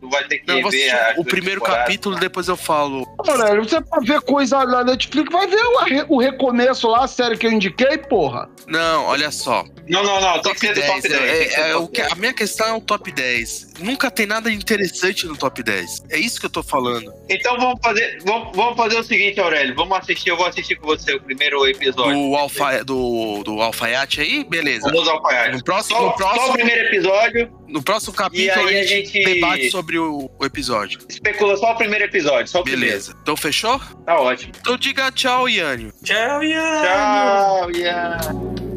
G: Tu vai ter que
F: Não,
G: ver as
F: o primeiro capítulo, depois eu falo.
D: Aurélio, você pra ver coisa na Netflix, vai ver o, o recomeço lá, a série que eu indiquei, porra.
F: Não, olha só.
G: Não, não, não,
F: Top
G: que ser do
F: 10.
G: top 10.
F: é- é
G: do
F: o
G: top
F: que-
G: 10.
F: a minha questão é o top 10. Nunca tem nada interessante no top 10. É isso que eu tô falando.
G: Então vamos fazer, vamos, vamos fazer o seguinte, Aurélio. Vamos assistir, eu vou assistir com você o primeiro episódio.
F: Do, alfa, do, do alfaiate aí, beleza.
G: Vamos ao alfaiate.
F: No próximo,
G: Só,
F: no
G: só o
F: próximo,
G: primeiro episódio,
F: no próximo
G: E
F: capítulo
G: aí
F: a
G: a
F: gente,
G: gente-
F: debate sobre o, o episódio.
G: especula só o primeiro episódio, só o
F: Beleza. Então fechou?
G: primeiro. Tá ótimo.
F: Então diga tchau, Yânio.
E: Tchau, Ian.
G: Tchau, Ian.